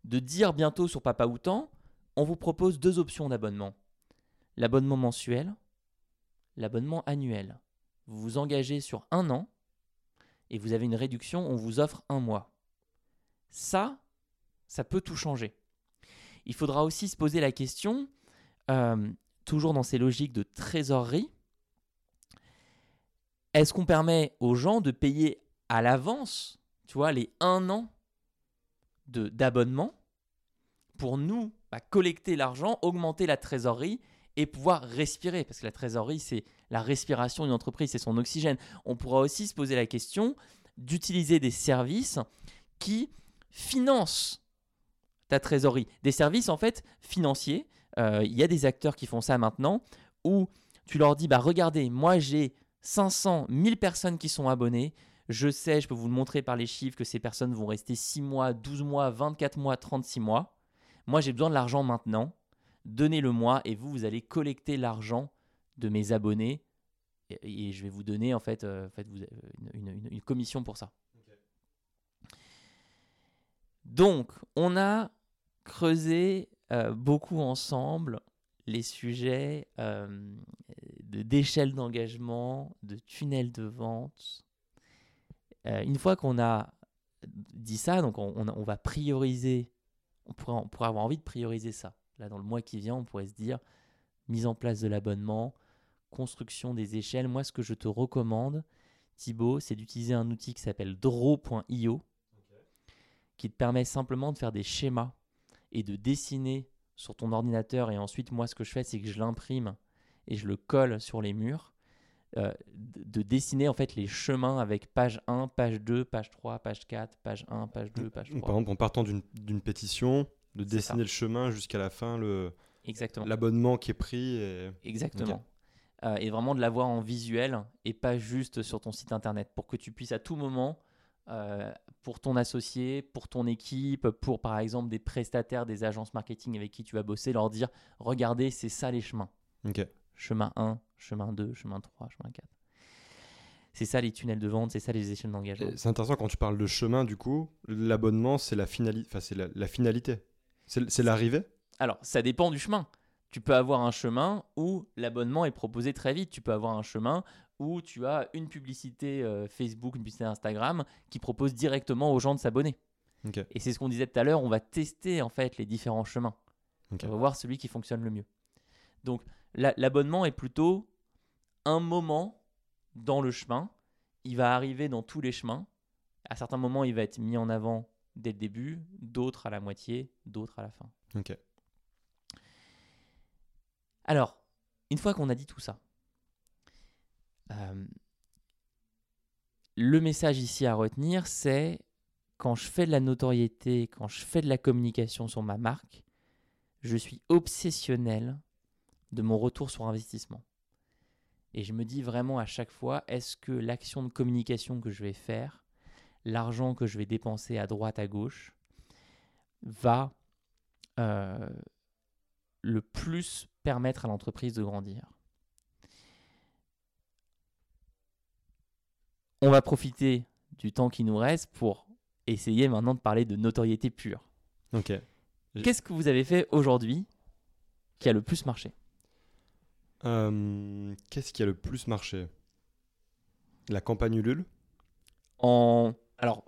de dire bientôt sur Papa Outan, on vous propose deux options d'abonnement. L'abonnement mensuel, l'abonnement annuel. Vous vous engagez sur un an et vous avez une réduction, on vous offre un mois. Ça, ça peut tout changer. Il faudra aussi se poser la question, euh, toujours dans ces logiques de trésorerie, est-ce qu'on permet aux gens de payer à l'avance, tu vois, les un an d'abonnement pour nous bah, collecter l'argent, augmenter la trésorerie et pouvoir respirer? Parce que la trésorerie, c'est la respiration d'une entreprise, c'est son oxygène. On pourra aussi se poser la question d'utiliser des services qui financent ta trésorerie. Des services en fait financiers. Euh, Il y a des acteurs qui font ça maintenant où tu leur dis bah regardez, moi j'ai 500, 1000 personnes qui sont abonnées. Je sais, je peux vous le montrer par les chiffres que ces personnes vont rester 6 mois, 12 mois, 24 mois, 36 mois. Moi, j'ai besoin de l'argent maintenant. Donnez-le-moi et vous, vous allez collecter l'argent de mes abonnés et, et je vais vous donner en fait, euh, en fait vous, euh, une, une- une commission pour ça. Donc, on a creusé euh, beaucoup ensemble les sujets euh, de- d'échelle d'engagement, de tunnel de vente. Euh, une fois qu'on a dit ça, donc on, on on va prioriser, on pourrait, on pourrait avoir envie de prioriser ça. Là, dans le mois qui vient, on pourrait se dire mise en place de l'abonnement, construction des échelles. Moi, ce que je te recommande, Thibaut, c'est d'utiliser un outil qui s'appelle draw.io, qui te permet simplement de faire des schémas et de dessiner sur ton ordinateur. Et ensuite, moi, ce que je fais, c'est que je l'imprime et je le colle sur les murs. euh, de de dessiner en fait les chemins avec page 1, page 2, page 3, page 4, page 1, page 2, page Par 3. exemple, en partant d'une pétition, de dessiner le chemin jusqu'à la fin, le l'abonnement qui est pris. Et... Exactement. Euh, et vraiment de l'avoir en visuel et pas juste sur ton site internet pour que tu puisses à tout moment, euh, pour ton associé, pour ton équipe, pour par exemple des prestataires, des agences marketing avec qui tu vas bosser, leur dire regardez, c'est ça les chemins. Chemin 1, chemin 2, chemin 3, chemin 4. C'est ça les tunnels de vente, c'est ça les échelles d'engagement. C'est intéressant quand tu parles de chemin, du coup, l'abonnement, c'est la, finali... enfin, la, la finalité. C'est l'arrivée? Alors, ça dépend du chemin. Tu peux avoir un chemin où l'abonnement est proposé très vite. Tu peux avoir un chemin où tu as une publicité euh, Facebook, une publicité Instagram qui propose directement aux gens de s'abonner. Et c'est ce qu'on disait tout à l'heure, on va tester en fait les différents chemins. On va voir celui qui fonctionne le mieux. Donc la- l'abonnement est plutôt un moment dans le chemin. Il va arriver dans tous les chemins. À certains moments, il va être mis en avant dès le début, d'autres à la moitié, d'autres à la fin. Ok. Alors, une fois qu'on a dit tout ça, euh, le message ici à retenir, c'est quand je fais de la notoriété, quand je fais de la communication sur ma marque, je suis obsessionnel de mon retour sur investissement. Et je me dis vraiment à chaque fois, est-ce que l'action de communication que je vais faire, l'argent que je vais dépenser à droite, à gauche, va euh, le plus permettre à l'entreprise de grandir On va profiter du temps qui nous reste pour essayer maintenant de parler de notoriété pure. Ok. Qu'est-ce que vous avez fait aujourd'hui qui a le plus marché? Euh, Qu'est-ce qui a le plus marché? La campagne Ulule? En alors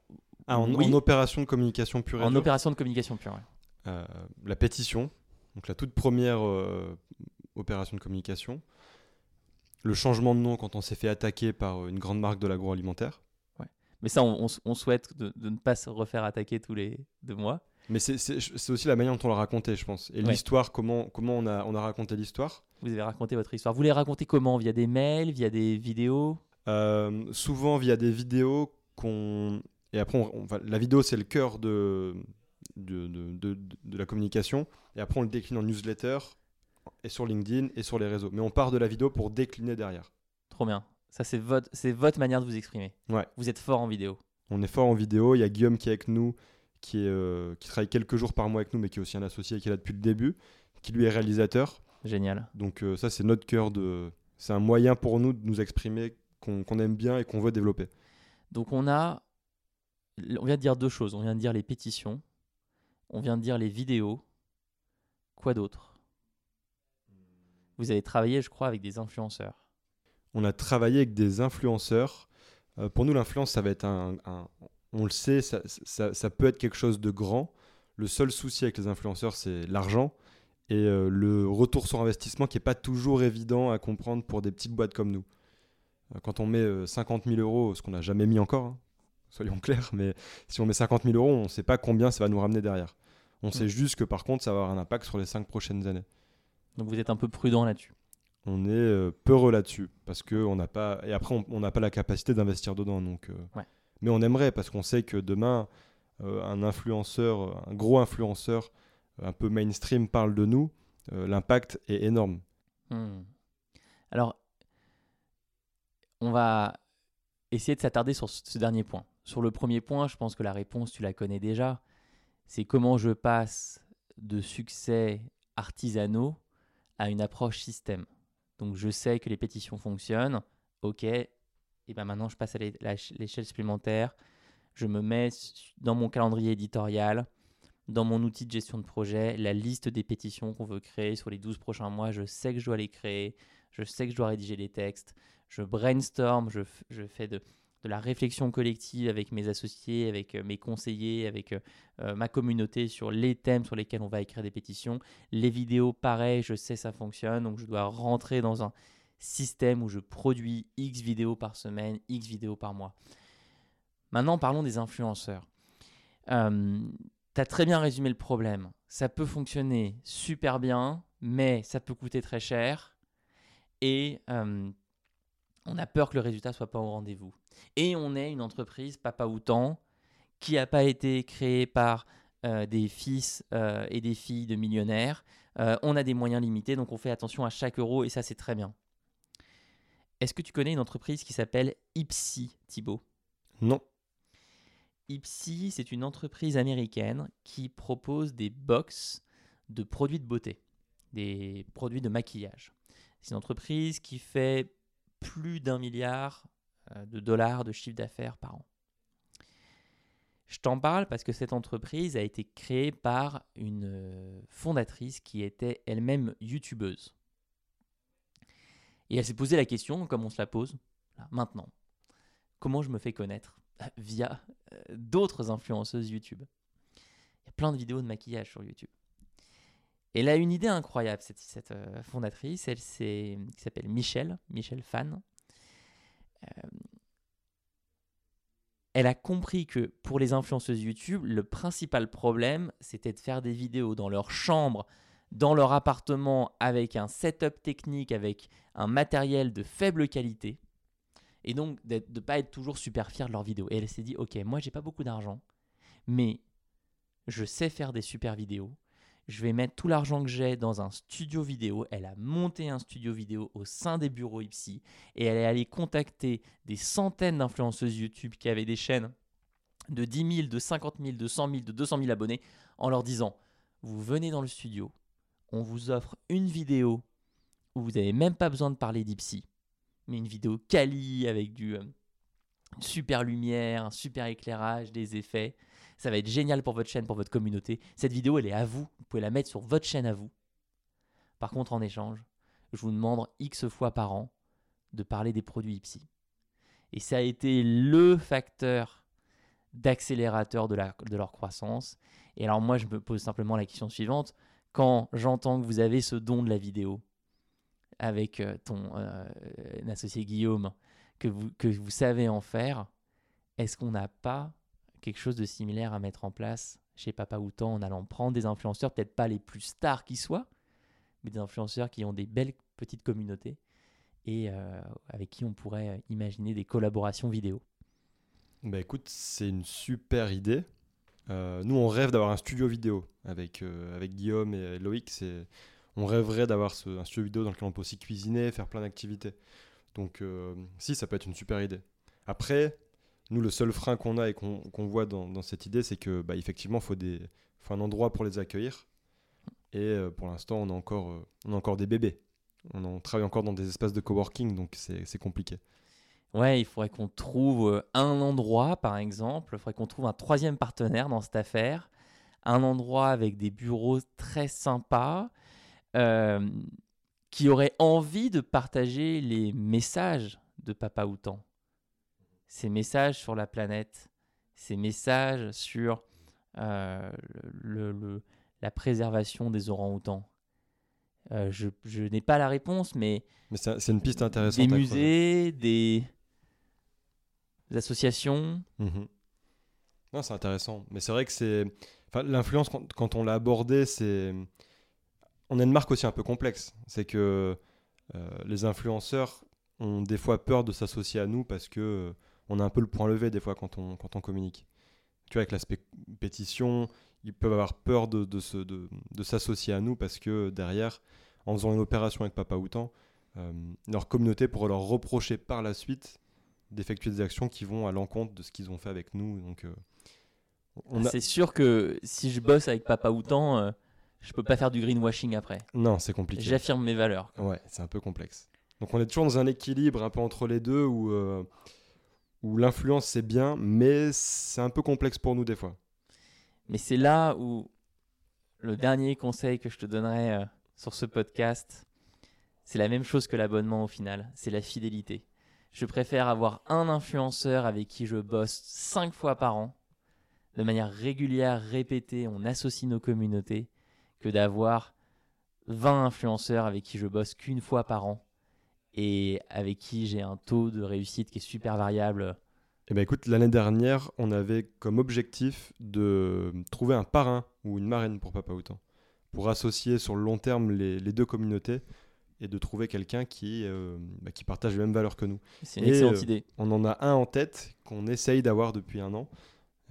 Ah, en, Oui. en opération de communication pure et en dure. opération de communication pure. ouais. Euh, la pétition, donc la toute première euh, opération de communication. Le changement de nom quand on s'est fait attaquer par une grande marque de l'agroalimentaire. Mais ça, on, on souhaite de, de ne pas se refaire attaquer tous les deux mois. Mais c'est- aussi la manière dont on l'a raconté, je pense. Et Ouais. l'histoire, comment, comment on, a, on a raconté l'histoire? Vous avez raconté votre histoire. Vous les racontez comment? Via des mails, via des vidéos? Euh, souvent via des vidéos qu'on. Et après, on- la vidéo, c'est le cœur de, de, de, de- de la communication. Et après, on le décline en newsletter, et sur LinkedIn, et sur les réseaux. Mais on part de la vidéo pour décliner derrière. Trop bien. Ça, c'est votre, c'est votre manière de vous exprimer. Ouais. Vous êtes fort en vidéo. On est fort en vidéo. Il y a Guillaume qui est avec nous, qui, est, euh, qui travaille quelques jours par mois avec nous, mais qui est aussi un associé qui est là depuis le début, qui lui est réalisateur. Génial. Donc euh, ça, c'est notre cœur de... C'est un moyen pour nous de nous exprimer qu'on qu'on aime bien et qu'on veut développer. Donc on a, on vient de dire deux choses. On vient de dire les pétitions, on vient de dire les vidéos. Quoi d'autre? Vous avez travaillé, je crois, avec des influenceurs. On a travaillé avec des influenceurs. Euh, pour nous, l'influence, ça va être un... on le sait, ça, peut être quelque chose de grand. Le seul souci avec les influenceurs, c'est l'argent et euh, le retour sur investissement qui n'est pas toujours évident à comprendre pour des petites boîtes comme nous. Euh, Quand on met euh, 50 000 euros, ce qu'on n'a jamais mis encore, hein, soyons clairs, mais si on met 50 000 euros, on ne sait pas combien ça va nous ramener derrière. On sait juste que par contre, ça va avoir un impact sur les 5 prochaines années. Donc vous êtes un peu prudent là-dessus. On est euh, peureux là-dessus parce que on n'a pas et après on- n'a pas la capacité d'investir dedans donc. euh, Ouais. Mais on aimerait parce qu'on sait que demain euh, un influenceur, un gros influenceur un peu mainstream parle de nous, euh, l'impact est énorme. Hmm. Alors, on va essayer de s'attarder sur ce dernier point. Sur le premier point, je pense que la réponse, tu la connais déjà. C'est comment je passe de succès artisanaux à une approche système. Donc, je sais que les pétitions fonctionnent. OK. Et ben maintenant, je passe à l'échelle supplémentaire. Je me mets dans mon calendrier éditorial, dans mon outil de gestion de projet, la liste des pétitions qu'on veut créer sur les 12 prochains mois. Je sais que je dois les créer. Je sais que je dois rédiger les textes. Je brainstorm. Je fais de, de la réflexion collective avec mes associés, avec euh, mes conseillers, avec euh, euh, ma communauté sur les thèmes sur lesquels on va écrire des pétitions. Les vidéos, pareil, je sais ça fonctionne. Donc je dois rentrer dans un système où je produis X vidéos par semaine, X vidéos par mois. Maintenant, parlons des influenceurs. Euh, tu as très bien résumé le problème. Ça peut fonctionner super bien, mais ça peut coûter très cher. Et on a peur que le résultat soit pas au rendez-vous. Et on est une entreprise, papa ou tant, qui n'a pas été créée par euh, des fils euh, et des filles de millionnaires. Euh, on a des moyens limités, donc on fait attention à chaque euro et ça c'est très bien. Est-ce que tu connais une entreprise qui s'appelle Ipsy, Thibaut? Non. Ipsy, c'est une entreprise américaine qui propose des box de produits de beauté, des produits de maquillage. C'est une entreprise qui fait plus d'un milliard de dollars de chiffre d'affaires par an. Je t'en parle parce que cette entreprise a été créée par une euh, fondatrice qui était elle-même youtubeuse. Et elle s'est posé la question, comme on se la pose maintenant, comment je me fais connaître via euh, d'autres influenceuses YouTube? Il y a plein de vidéos de maquillage sur YouTube. Elle a une idée incroyable, cette, euh, fondatrice, elle qui s'appelle Michelle, Michelle Fan. Euh, elle a compris que pour les influenceuses YouTube, le principal problème, c'était de faire des vidéos dans leur chambre, dans leur appartement, avec un setup technique, avec un matériel de faible qualité et donc de ne pas être toujours super fier de leurs vidéos. Et elle s'est dit, ok, moi j'ai pas beaucoup d'argent, mais je sais faire des super vidéos. Je vais mettre tout l'argent que j'ai dans un studio vidéo. Elle a monté un studio vidéo au sein des bureaux Ipsy et elle est allée contacter des centaines d'influenceuses YouTube qui avaient des chaînes de 10 000, de 50 000, de 100 000, de 200 000 abonnés en leur disant Vous venez dans le studio, on vous offre une vidéo où vous n'avez même pas besoin de parler d'Ipsy, mais une vidéo quali avec du euh, super lumière, un super éclairage, des effets. Ça va être génial pour votre chaîne, pour votre communauté. Cette vidéo, elle est à vous. Vous pouvez la mettre sur votre chaîne à vous. Par contre, en échange, je vous demande X fois par an de parler des produits Ipsy. Et ça a été le facteur d'accélérateur de, leur croissance. Et alors moi, je me pose simplement la question suivante. Quand j'entends que vous avez ce don de la vidéo avec euh, ton euh, associé Guillaume, que vous, que vous savez en faire, est-ce qu'on n'a pas quelque chose de similaire à mettre en place chez Papa Outan en allant prendre des influenceurs, peut-être pas les plus stars qui soient, mais des influenceurs qui ont des belles petites communautés et euh, avec qui on pourrait imaginer des collaborations vidéo. Bah écoute, c'est une super idée. Euh, nous, on rêve d'avoir un studio vidéo avec, euh, avec Guillaume et Loïc. On rêverait d'avoir un studio vidéo dans lequel on peut aussi cuisiner, faire plein d'activités. Donc, si, ça peut être une super idée. Après, nous, le seul frein qu'on a et qu'on voit dans, cette idée, c'est que bah, effectivement, faut faut un endroit pour les accueillir. Et euh, pour l'instant, on a encore, euh, on a encore des bébés. On, travaille encore dans des espaces de coworking, donc c'est compliqué. Ouais, il faudrait qu'on trouve euh, un endroit, par exemple. Il faudrait qu'on trouve un troisième partenaire dans cette affaire. Un endroit avec des bureaux très sympas, qui aurait envie de partager les messages de Papa Outan ces messages sur la planète, ces messages sur euh, le, la préservation des orang-outans euh, Je, je n'ai pas la réponse, mais. Mais c'est une piste intéressante. Des musées, des, associations. Mhm. Non, c'est intéressant. Mais c'est vrai que c'est. Enfin, L'influence, quand, on l'a abordé, c'est. On a une marque aussi un peu complexe. C'est que euh, les influenceurs ont des fois peur de s'associer à nous parce que on a un peu le point levé des fois quand on, quand on communique. Tu vois, avec l'aspect pétition, ils peuvent avoir peur de, de, de, s'associer à nous parce que derrière, en faisant une opération avec Papa Outan, euh, leur communauté pourrait leur reprocher par la suite d'effectuer des actions qui vont à l'encontre de ce qu'ils ont fait avec nous. Donc, euh, C'est sûr que si je bosse avec Papa Outan, euh, je peux pas faire du greenwashing après. Non, c'est compliqué. J'affirme mes valeurs. Ouais, c'est un peu complexe. Donc on est toujours dans un équilibre un peu entre les deux où où l'influence c'est bien, mais c'est un peu complexe pour nous des fois. Mais c'est là où le dernier conseil que je te donnerais euh, sur ce podcast, c'est la même chose que l'abonnement au final, c'est la fidélité. Je préfère avoir un influenceur avec qui je bosse cinq fois par an, de manière régulière, répétée, on associe nos communautés, que d'avoir 20 influenceurs avec qui je bosse qu'une fois par an et avec qui j'ai un taux de réussite qui est super variable. Eh ben écoute, l'année dernière, on avait comme objectif de trouver un parrain ou une marraine pour Papa Outan, pour associer sur le long terme les, deux communautés et de trouver quelqu'un qui, euh, bah, qui partage les mêmes valeurs que nous. C'est une excellente euh, idée. On en a un en tête qu'on essaye d'avoir depuis un an.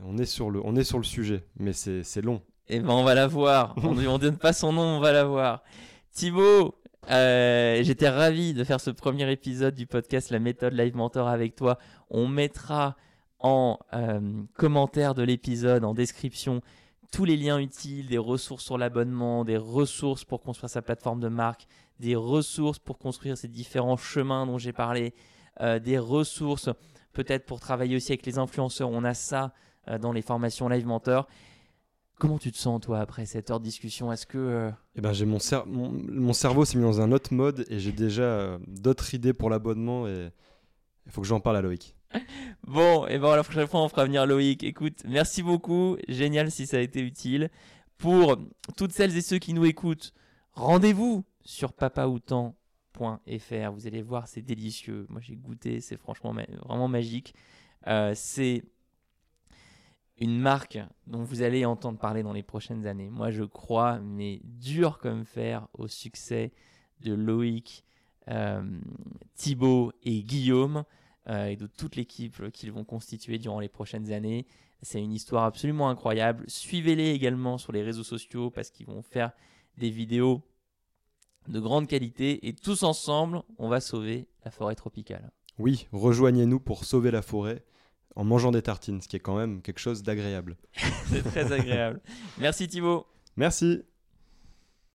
On est sur le, on est sur le sujet, mais c'est long. Eh ben on va la voir. on ne donne pas son nom, on va la voir. Thibaut, euh, j'étais ravi de faire ce premier épisode du podcast La méthode Live Mentor avec toi. On mettra en euh, commentaire de l'épisode, en description, tous les liens utiles, des ressources sur l'abonnement, des ressources pour construire sa plateforme de marque, des ressources pour construire ces différents chemins dont j'ai parlé, euh, des ressources peut-être pour travailler aussi avec les influenceurs. On a ça dans les formations Live Mentor. Comment tu te sens, toi, après cette heure de discussion? Est-ce que. Euh, eh ben, j'ai mon, mon, cerveau s'est mis dans un autre mode et j'ai déjà euh, d'autres idées pour l'abonnement et il faut que j'en parle à Loïc. bon, et ben la prochaine fois, on fera venir Loïc. Écoute, merci beaucoup. Génial si ça a été utile. Pour toutes celles et ceux qui nous écoutent, rendez-vous sur papaoutan.fr. Vous allez voir, c'est délicieux. Moi, j'ai goûté, c'est franchement vraiment magique. Euh, c'est une marque dont vous allez entendre parler dans les prochaines années. Moi, je crois, mais dur comme fer, au succès de Loïc, euh, Thibaut et Guillaume euh, et de toute l'équipe qu'ils vont constituer durant les prochaines années. C'est une histoire absolument incroyable. Suivez-les également sur les réseaux sociaux parce qu'ils vont faire des vidéos de grande qualité et tous ensemble, on va sauver la forêt tropicale. Oui, rejoignez-nous pour sauver la forêt en mangeant des tartines, ce qui est quand même quelque chose d'agréable. C'est très agréable. Merci Thibaut. Merci.